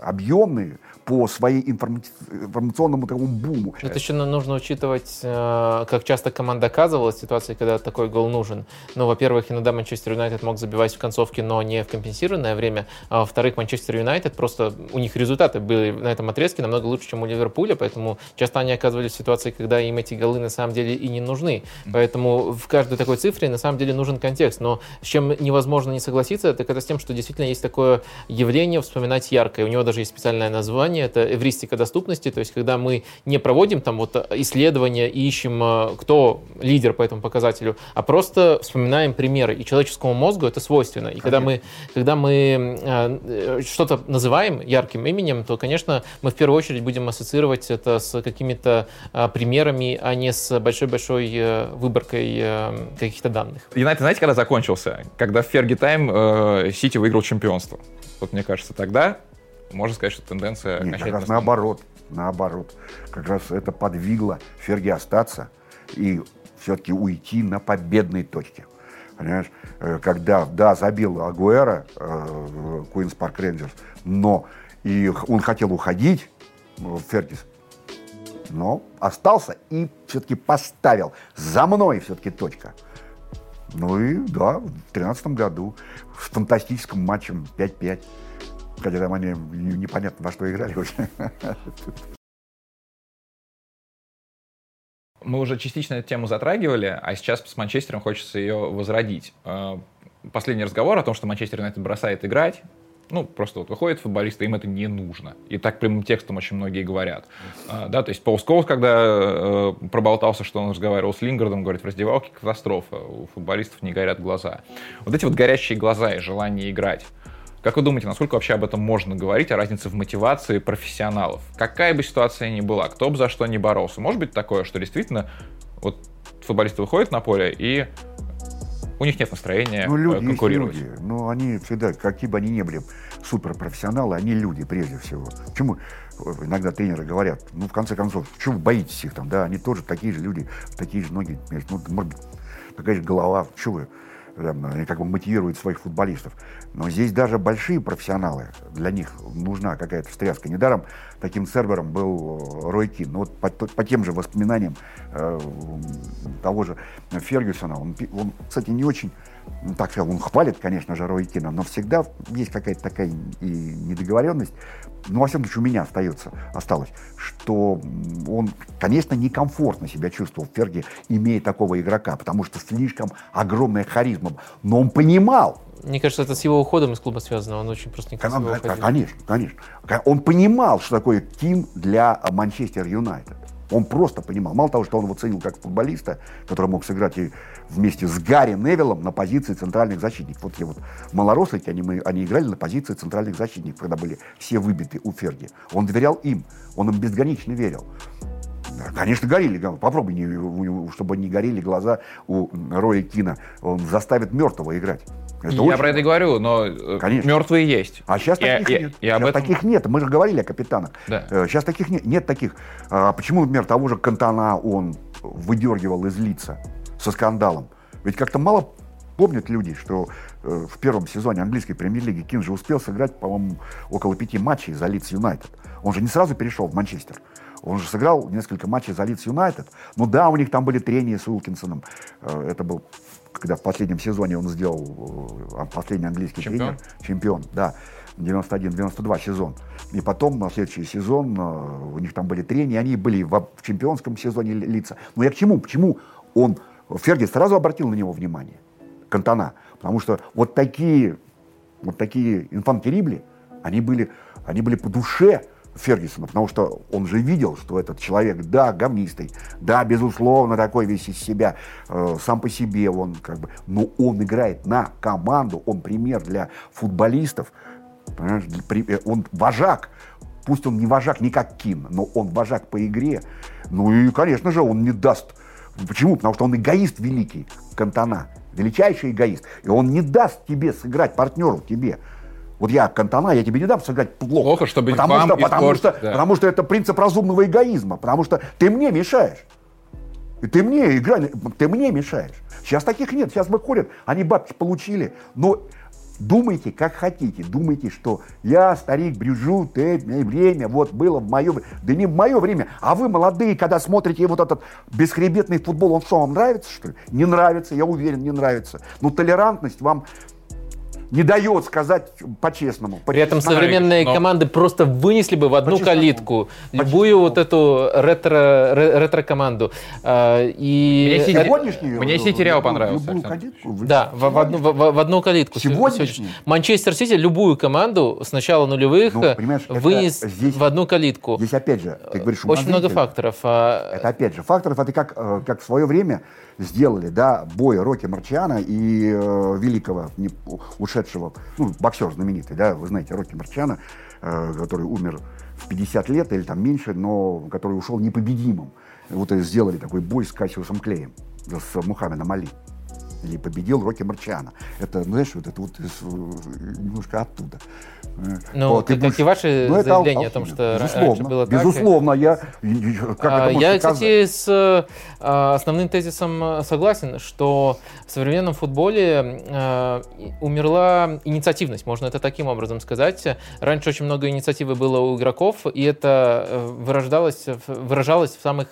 объемные по своей информа- информационному такому буму. Это еще нужно учитывать, э, как часто команда оказывалась в ситуации, когда такой гол нужен. Ну, во-первых, иногда Манчестер Юнайтед мог забивать в концовке, но не в компенсированное время. А во-вторых, Манчестер Юнайтед просто у них результаты были на этом отрезке намного лучше, чем у Ливерпуля, поэтому часто они оказывались в ситуации, когда им эти голы на самом деле и не нужны. Поэтому в каждой такой цифре на самом деле нужен контекст. Но с чем невозможно не согласиться, так это с тем, что действительно есть такое явление вспоминать яркое. У него даже есть специальное название, это эвристика доступности, то есть когда мы не проводим там вот исследования и ищем, э, кто лидер по этому показателю, а просто вспоминаем примеры. И человеческому мозгу это свойственно. И когда мы, когда мы э, э, что-то называем ярким именем, то, конечно, мы в первую очередь будем ассоциировать это с какими-то э, примерами, а не с большой-большой э, выборкой э, каких-то данных. Юнайтед, знаете, когда закончился? Когда в Fergie Time э, Сити выиграл чемпионство. Вот мне кажется, тогда можно сказать, что тенденция Нет, как раз наоборот, наоборот. Как раз это подвигло Ферги остаться и все-таки уйти на победной точке. Понимаешь, Э, когда, да, забил Агуэро, Куинс Парк Рейнджерс, но и он хотел уходить, Ферги, но остался и все-таки поставил. За мной все-таки точка. Ну и да, в 2013 году с фантастическим матчем 5-5. Хотя там они не- непонятно во что играли вообще. Мы уже частично эту тему затрагивали, а сейчас с Манчестером хочется ее возродить. Э, Последний разговор о том, что Манчестер Юнайтед бросает играть, ну, просто вот выходит футболисты, им это не нужно. И так прямым текстом очень многие говорят. А, да, то есть Пол Скоус, когда э, проболтался, что он разговаривал с Лингардом, говорит, в раздевалке катастрофа, у футболистов не горят глаза. Вот эти вот горящие глаза и желание играть. Как вы думаете, насколько вообще об этом можно говорить, о разнице в мотивации профессионалов? Какая бы ситуация ни была, кто бы за что ни боролся, может быть такое, что действительно вот футболисты выходят на поле и у них нет настроения Ну, э, люди есть конкурировать. люди. Ну, они всегда, какие бы они ни были суперпрофессионалы, они люди прежде всего. Почему э, иногда тренеры говорят, ну, в конце концов, чего вы боитесь их там, да, они тоже такие же люди, такие же ноги, ну, может быть, такая же голова, чего вы, они как бы мотивируют своих футболистов. Но здесь даже большие профессионалы, для них нужна какая-то встряска. Недаром таким сервером был э, Рой Кин. Ну, вот по, по тем же воспоминаниям э, того же Фергюсона, он, он, кстати, не очень, ну, так сказал, он хвалит, конечно же, Рой Кина, но всегда есть какая-то такая и недоговоренность, ну, во всяком случае, у меня остается, осталось, что он, конечно, некомфортно себя чувствовал в Ферге, имея такого игрока, потому что слишком огромная харизма. Но он понимал, Мне кажется, это с его уходом из клуба связано. Он очень просто некрасиво. Конечно, конечно. Ко- Он понимал, что такое Ким для Манчестер Юнайтед. Он просто понимал. Мало того, что он его ценил как футболиста, который мог сыграть и вместе с Гарри Невиллом на позиции центральных защитников. Вот те вот малорослики, они, мы, они играли на позиции центральных защитников, когда были все выбиты у Ферги. Он доверял им, он им безгранично верил. Да, Конечно, горели. Попробуй, не- чтобы не горели глаза у Роя Кина. Он заставит мертвого играть. Это Я очень про это и говорю, но э, Конечно. мертвые есть. а сейчас таких и- нет. и об Щас этом- таких нет. Мы же говорили о капитанах. Да. Э, Сейчас таких нет. Нет таких. А почему, например, того же Кантана он выдергивал из лица со скандалом? Ведь как-то мало помнят люди, что э, в первом сезоне английской премьер-лиги Кин же успел сыграть, по-моему, около пяти матчей за Лидс Юнайтед. Он же не сразу перешел в Манчестер. Он же сыграл несколько матчей за Лидс Юнайтед. Ну да, у них там были трения с Уилкинсоном. Э, Это был, когда в последнем сезоне он сделал э, последний английский Чемпион? тренер. Чемпион, да. 91-92 сезон. И потом на следующий сезон э, у них там были трения, они были в, чемпионском сезоне ли- лица. Но я к чему? Почему он, Ферги сразу обратил на него внимание, Кантона? Потому что вот такие, вот такие инфантерибли, они были, они были по душе Фергюсона, потому что он же видел, что этот человек, да, говнистый, да, безусловно, такой весь из себя, э, сам по себе он как бы, но он играет на команду, он пример для футболистов, э, он вожак, пусть он не вожак не как Кин, но он вожак по игре, ну и, конечно же, он не даст, почему? Потому что он эгоист великий, Кантана, величайший эгоист, и он не даст тебе сыграть партнеру тебе, вот я Кантана, я тебе не дам сыграть плохо. Плохо, чтобы потому вам что, потому, что, да. потому что это принцип разумного эгоизма. Потому что ты мне мешаешь. И ты мне играй, ты мне мешаешь. Сейчас таких нет, сейчас выходят, они бабки получили. Но думайте, как хотите. Думайте, что я, старик, брюжу, ты, время, вот было в мое время. Да не в мое время, а вы, молодые, когда смотрите вот этот бесхребетный футбол, он что, вам нравится, что ли? Не нравится, я уверен, не нравится. Но толерантность вам не дает сказать по-честному. При этом современные но... команды просто вынесли бы в одну по калитку по любую вот эту ретро, ретро-команду. А, и... Мне, сегодняшнюю, мне Сити Реал понравился. Любую калитку? Да, в, в, одну, в, в одну калитку. Сегодняшний? Манчестер Сити любую команду с начала нулевых ну, вынес здесь, в одну калитку. Здесь опять же, ты говоришь, Очень много факторов. А это опять же, факторов, это как, э, как в свое время сделали, да, бой Рокки Марчана и э, великого, не, ушедшего, ну, боксер знаменитый, да, вы знаете, Рокки Марчана, э, который умер в 50 лет или там меньше, но который ушел непобедимым. Вот и сделали такой бой с Кассиусом Клеем, с Мухаммедом Али или победил Рокки Марчана. Это, знаешь, вот это вот из, немножко оттуда. Ну, вот, как, будешь, и ваши ну, заявления о том, что безусловно, раньше было так. Безусловно, я... Как а, я, кстати, с а, основным тезисом э, согласен, что в современном футболе а, умерла инициативность, можно это таким образом сказать. Раньше очень много инициативы было у игроков, и это э, вырождалось, выражалось в самых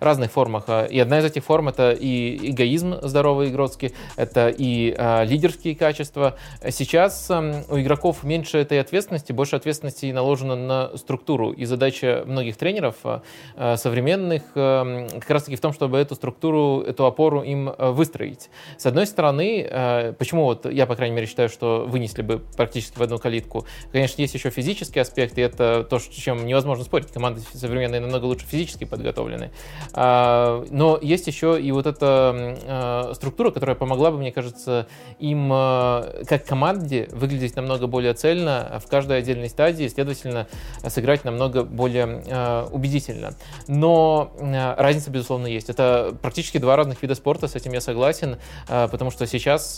разных формах. И одна из этих форм — это и эгоизм здоровый игротский, это и а, лидерские качества. Сейчас а, у игроков меньше этой ответственности, больше ответственности наложено на структуру. И задача многих тренеров а современных а, как раз-таки в том, чтобы эту структуру, эту опору им а, выстроить. С одной стороны, а, почему вот я, по крайней мере, считаю, что вынесли бы практически в одну калитку. Конечно, есть еще физический аспект, и это то, с чем невозможно спорить. Команды современные намного лучше физически подготовлены. Но есть еще и вот эта структура, структура, которая помогла бы, мне кажется, им э, как команде выглядеть намного более цельно в каждой отдельной стадии, следовательно, сыграть намного более э, убедительно. Но э, разница, безусловно, есть. Это практически два разных вида спорта, с этим я согласен, потому что сейчас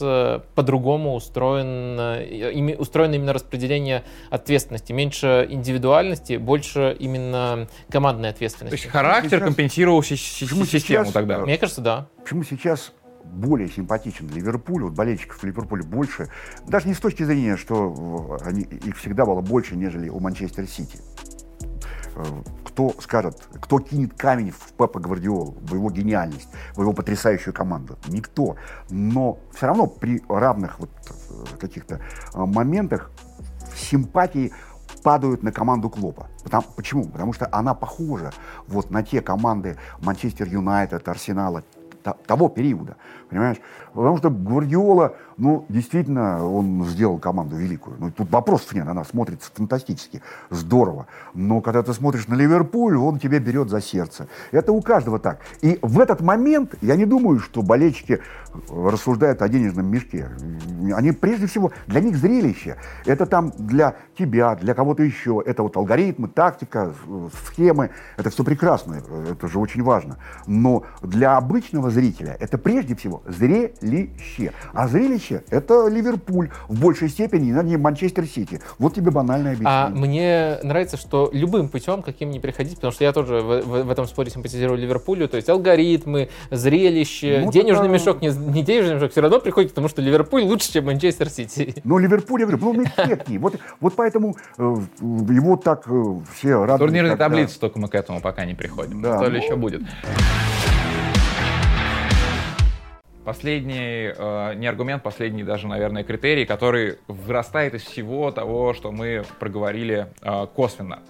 по-другому устроен, устроено именно распределение ответственности. Меньше индивидуальности, больше именно командной ответственности. То есть характер сейчас... компенсировал систему сейчас... тогда? Мне кажется, да. Почему сейчас более симпатичен Ливерпуль, вот болельщиков Ливерпуля больше, даже не с точки зрения, что э, они, их всегда было больше, нежели у Манчестер Сити. Э, кто скажет, кто кинет камень в Пепа Гвардиолу, в его гениальность, в его потрясающую команду? Никто. Но все равно при равных вот э, каких-то моментах симпатии падают на команду Клопа. Потому, почему? Потому что она похожа вот на те команды Манчестер Юнайтед, Арсенала, того периода, понимаешь? Потому что Гвардиола, ну, действительно, он сделал команду великую. Ну, тут вопросов нет, она смотрится фантастически, здорово. Но когда ты смотришь на Ливерпуль, он тебя берет за сердце. Это у каждого так. И в этот момент я не думаю, что болельщики рассуждают о денежном мешке. Они прежде всего, для них зрелище. Это там для тебя, для кого-то еще. Это вот алгоритмы, тактика, схемы. Это все прекрасно, это же очень важно. Но для обычного зрителя это прежде всего зрелище. А зрелище – это Ливерпуль в большей степени, не Манчестер Сити. Вот тебе банальное объяснение. А мне нравится, что любым путем, каким ни приходить, потому что я тоже в, в, в этом споре симпатизирую Ливерпулю, то есть алгоритмы, зрелище, ну, денежный тогда... мешок, не, не денежный мешок, все равно приходит к тому, что Ливерпуль лучше, чем Манчестер Сити. Ну, Ливерпуль, я говорю, ну, эффектнее. Вот, вот поэтому э, его так э, все радуют. Турнирной когда... таблицы только мы к этому пока не приходим. Да, что ну... ли еще будет? Последний, э, не аргумент, последний даже, наверное, критерий, который вырастает из всего того, что мы проговорили э, косвенно.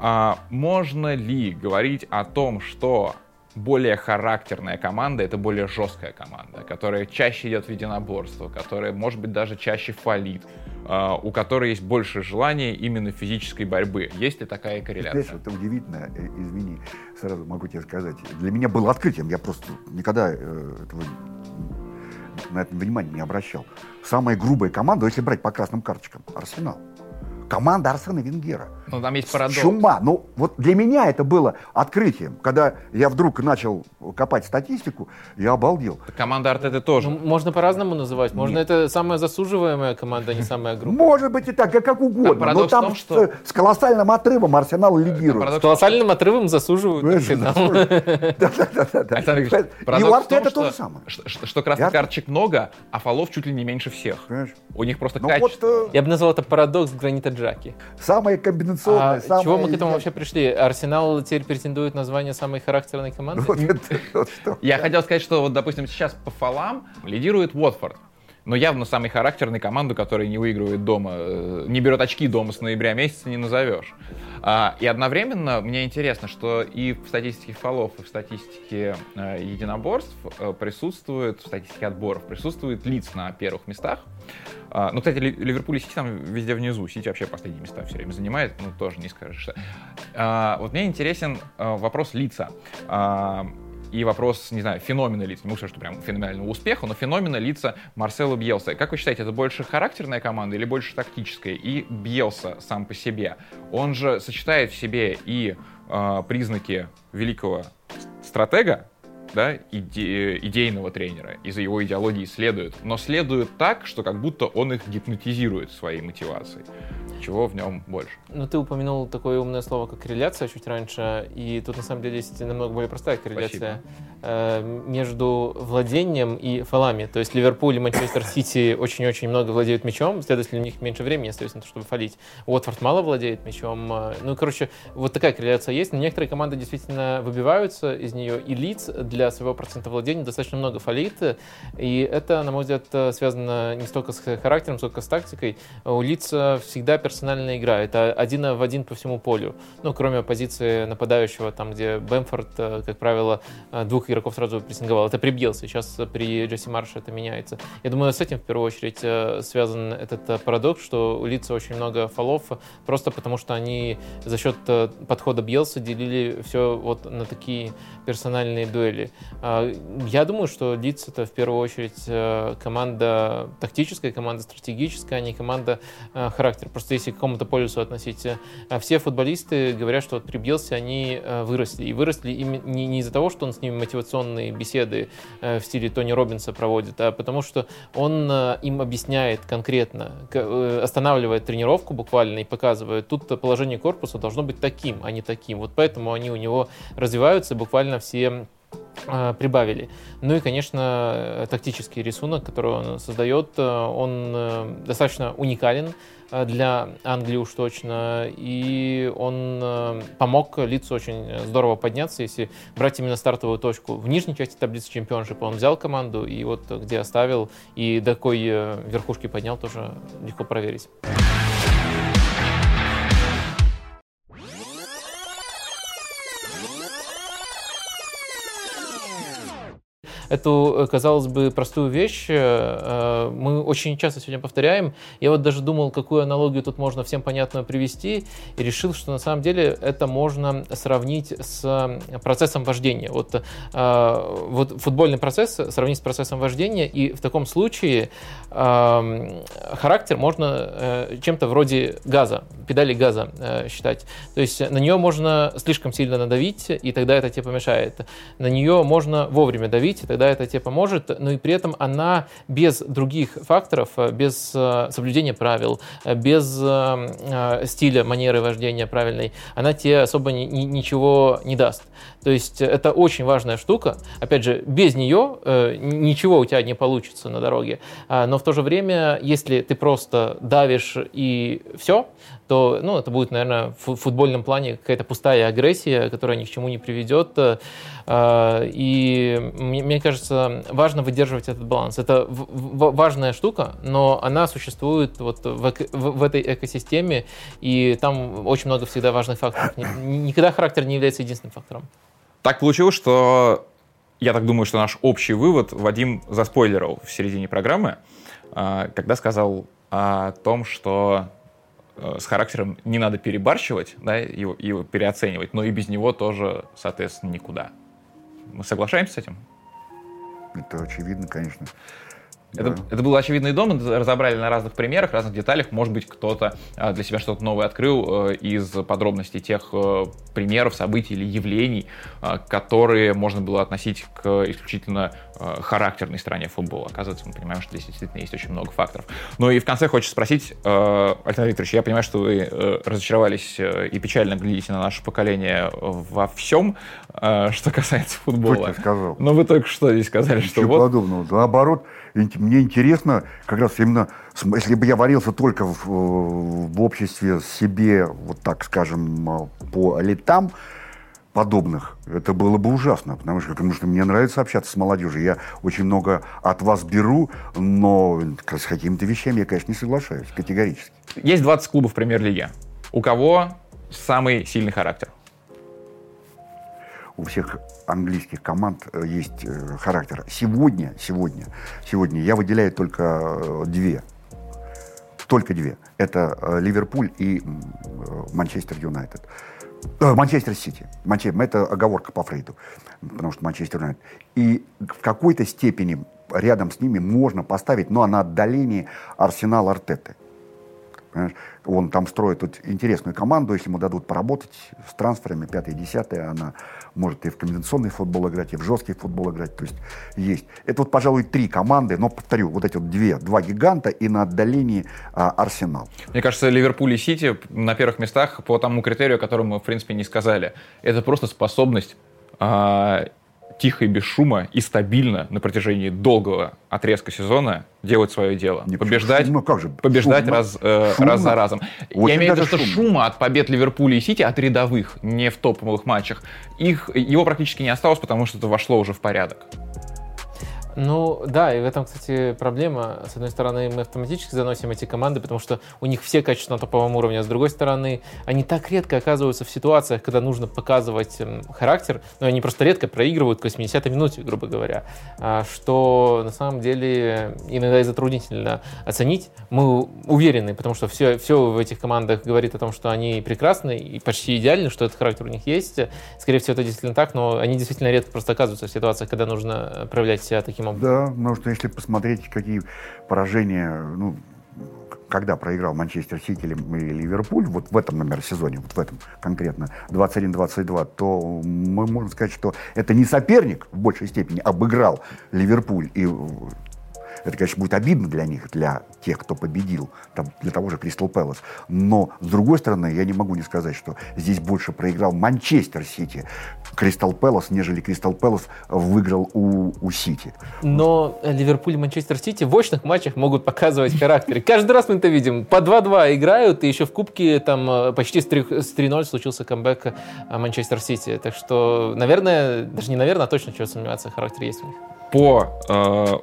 Э, можно ли говорить о том, что более характерная команда — это более жесткая команда, которая чаще идет в единоборство, которая, может быть, даже чаще фалит, а, у которой есть больше желания именно физической борьбы. Есть ли такая корреляция? Знаешь, это удивительно, э, извини, сразу могу тебе сказать. Для меня было открытием, я просто никогда э, этого, на это внимание не обращал. Самая грубая команда, если брать по красным карточкам, Арсенал. Команда Арсена Венгера. Ну, там есть парадокс. Чума. Ну, вот для меня это было открытием. Когда я вдруг начал копать статистику, я обалдел. Команда Артеты тоже. Ну, можно по-разному называть. Можно Нет. это самая засуживаемая команда, а не самая грубая. Может быть и так, как, как угодно. Так, парадокс но там в том, с, что- с колоссальным отрывом Арсенал лидирует. парадокс С колоссальным отрывом засуживают. (laughs) Да-да-да-да. Александр Викторович, И у Артета то же что, самое. что, красных карточек много, а фолов чуть ли не меньше всех. У них просто Ну качество. э, Я бы назвал это парадокс гранита Джаки. самое комбинационное, А самое... чего мы к этому вообще пришли? Арсенал теперь претендует на звание самой характерной команды? Вот это вот что. Я хотел сказать, что вот, допустим, сейчас по фолам лидирует Уотфорд. Но явно самой характерной команду, которая не выигрывает дома, э, не берет очки дома с ноября месяца, не назовешь. А, и одновременно мне интересно, что и в статистике фолов, и в статистике э, единоборств э, присутствует, в статистике отборов присутствует лиц на первых местах. А, ну, кстати, Ли- Ливерпуль и Сити там везде внизу. Сити вообще последние места все время занимает, ну, тоже не скажешь. что. А, вот мне интересен а, вопрос лица. И вопрос, не знаю, феномена лица. Не могу сказать, что прям феноменального успеха, но феномена лица Марсела Бьелса. Как вы считаете, это больше характерная команда или больше тактическая? И Бьелса сам по себе, он же сочетает в себе и а, признаки великого стратега, да, иде- идейного тренера, из-за его идеологии следует, но следует так, что как будто он их гипнотизирует своей мотивацией. Чего в нем больше? Ну, ты упомянул такое умное слово, как корреляция чуть раньше, и тут на самом деле есть намного более простая корреляция э, между владением и фолами. То есть Ливерпуль и Манчестер Сити очень-очень много владеют мячом, следовательно, у них меньше времени остается на то, чтобы фолить. Уотфорд мало владеет мячом. э, Ну, короче, вот такая корреляция есть, но некоторые команды действительно выбиваются из нее, и лиц для своего процента владения достаточно много фолит, и это, на мой взгляд, э, связано не столько с характером, сколько с тактикой. У лица всегда персональная игра. Это один в один по всему полю. Ну, кроме позиции нападающего, там, где Бэмфорд, э, как правило, э, двух игроков сразу прессинговал. Это при Бьелсе. Сейчас при Джесси Марше это меняется. Я думаю, с этим в первую очередь э, связан этот э, парадокс, что у лица очень много фолов, просто потому что они за счет э, подхода Бьелса делили все вот на такие персональные дуэли. А, Я думаю, что Лидс это в первую очередь команда тактическая, команда стратегическая, а не команда характер. Просто если к какому-то полюсу относить, все футболисты говорят, что вот при Бьелсе они выросли. И выросли именно не, из-за того, что он с ними мотивационные беседы э, в стиле Тони Робинса проводит, а потому что он э, им объясняет конкретно, э, останавливает тренировку буквально и показывает, тут положение корпуса должно быть таким, а не таким. Вот поэтому они у него развиваются буквально все прибавили. Ну и, конечно, тактический рисунок, который он создает, он достаточно уникален для Англии уж точно, и он э, помог лицу очень здорово подняться, если брать именно стартовую точку. В нижней части таблицы чемпионшипа он взял команду, и вот где оставил, и до какой э, верхушки поднял, тоже легко проверить. Эту, э, казалось бы, простую вещь э, мы очень часто сегодня повторяем. Я вот даже думал, какую аналогию тут можно всем понятную привести, и решил, что на самом деле это можно сравнить с процессом вождения. Вот, э, вот футбольный процесс сравнить с процессом вождения, и в таком случае э, характер можно э, чем-то вроде газа, педали газа э, считать. То есть на нее можно слишком сильно надавить, и тогда это тебе помешает. На нее можно вовремя давить, и тогда это тебе поможет, но и при этом она без других факторов, э, без э, соблюдения правил, э, без стиля, манеры вождения правильной, она тебе особо ни- ни- ничего не даст. То есть это очень важная штука. Опять же, без нее э, ничего у тебя не получится на дороге. А, но в то же время, если ты просто давишь и все, то ну, это будет, наверное, в фу- футбольном плане какая-то пустая агрессия, которая ни к чему не приведет. Э, а, И мне, кажется, важно выдерживать этот баланс. Это важная штука, но она существует вот в, в- этой экосистеме, и там очень много всегда важных факторов. Ни- Никогда характер не является единственным фактором. Так получилось, что я так думаю, что наш общий вывод Вадим заспойлерил в середине программы, а, когда сказал о том, что э, с характером не надо перебарщивать, да, его, его переоценивать, но и без него тоже, соответственно, никуда. Мы соглашаемся с этим? Это очевидно, конечно. Это, да. это было очевидно и дома, разобрали на разных примерах, разных деталях. Может быть, кто-то а, для себя что-то новое открыл э, из подробностей тех э, примеров, событий или явлений, а, которые можно было относить к исключительно э, характерной стороне футбола. Оказывается, мы понимаем, что здесь действительно есть очень много факторов. Ну и в конце хочется спросить, Александр Викторович, я понимаю, что вы разочаровались и печально глядите на наше поколение во всем, что касается футбола. сказал. Но вы только что здесь сказали, Ничего что вот... подобного. Наоборот, мне интересно, как раз именно, если бы я варился только в, в обществе себе, вот так скажем, по летам подобных, это было бы ужасно, потому что, потому что мне нравится общаться с молодежью. Я очень много от вас беру, но с какими-то вещами я, конечно, не соглашаюсь, категорически. Есть 20 клубов премьер-лиги. У кого самый сильный характер? у всех английских команд э, есть э, характер. Сегодня, сегодня, сегодня я выделяю только э, две. Только две. Это Ливерпуль и Манчестер Юнайтед. Манчестер Сити. Это оговорка по Фрейду, потому что Манчестер Юнайтед. И в какой-то степени рядом с ними можно поставить, но на отдалении Арсенал Артеты. Понимаешь? Он там строит тут интересную команду, если ему дадут поработать с трансферами, пятое, десятое, она может и в комбинационный футбол играть, и в жесткий футбол играть, то есть есть. Это вот, пожалуй, три команды, но, повторю, вот эти вот две, два гиганта и на отдалении а, Арсенал. Мне кажется, Ливерпуль и Сити на первых местах по тому критерию, о котором мы, в принципе, не сказали. Это просто способность а, тихо и без шума и стабильно на протяжении долгого отрезка сезона делать свое дело. Не побеждать, ну, как же? побеждать раз, э, раз за разом. Очень Я имею в виду, что шума от побед Ливерпуля и Сити, от рядовых, не в топовых матчах, их, его практически не осталось, потому что это вошло уже в порядок. Ну да, и в этом, кстати, проблема. С одной стороны, мы автоматически заносим эти команды, потому что у них все качества на топовом уровне, а с другой стороны, они так редко оказываются в ситуациях, когда нужно показывать характер, но они просто редко проигрывают к 80-й минуте, грубо говоря, а, что на самом деле иногда и затруднительно оценить. Мы уверены, потому что все, все в этих командах говорит о том, что они прекрасны и почти идеальны, что этот характер у них есть. Скорее всего, это действительно так, но они действительно редко просто оказываются в ситуациях, когда нужно проявлять себя таким образом. Да, потому что если посмотреть, какие поражения, ну, когда проиграл Манчестер Сити или Ливерпуль, вот в этом, например, сезоне, вот в этом конкретно, 21-22, то мы можем сказать, что это не соперник в большей степени обыграл Ливерпуль и это, конечно, будет обидно для них, для тех, кто победил, там, для того же Кристал Пэлас. Но, с другой стороны, я не могу не сказать, что здесь больше проиграл Манчестер Сити, Кристал Пэлас, нежели Кристал Пэлас выиграл у, у Сити. Но Ливерпуль и Манчестер Сити в очных матчах могут показывать характер. Каждый раз мы это видим. По 2-2 играют, и еще в Кубке там э, почти с 3-0 случился камбэк э, Манчестер Сити. Так что, наверное, даже не наверное, а точно чего сомневаться, характер есть у них по э,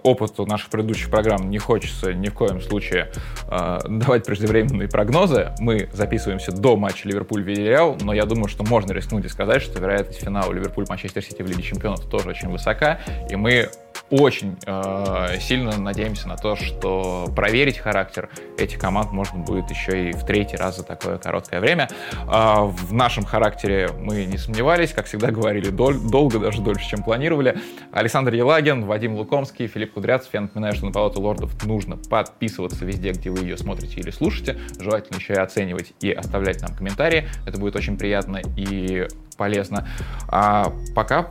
опыту наших предыдущих программ не хочется ни в коем случае э, давать преждевременные прогнозы. Мы записываемся до матча Ливерпуль-Вильяреал, но я думаю, что можно рискнуть и сказать, что вероятность финала Ливерпуль-Манчестер Сити в Лиге Чемпионов тоже очень высока, и мы очень э, сильно надеемся на то, что проверить характер этих команд можно будет еще и в третий раз за такое короткое время. Э, в нашем характере мы не сомневались, как всегда говорили, дол- долго, даже дольше, чем планировали. Александр Елагин, Вадим Лукомский, Филипп Кудряцев. Я напоминаю, что на Палату лордов нужно подписываться везде, где вы ее смотрите или слушаете. Желательно еще и оценивать и оставлять нам комментарии. Это будет очень приятно и полезно. А пока,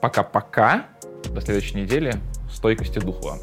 пока-пока до следующей недели. Стойкости духа вам.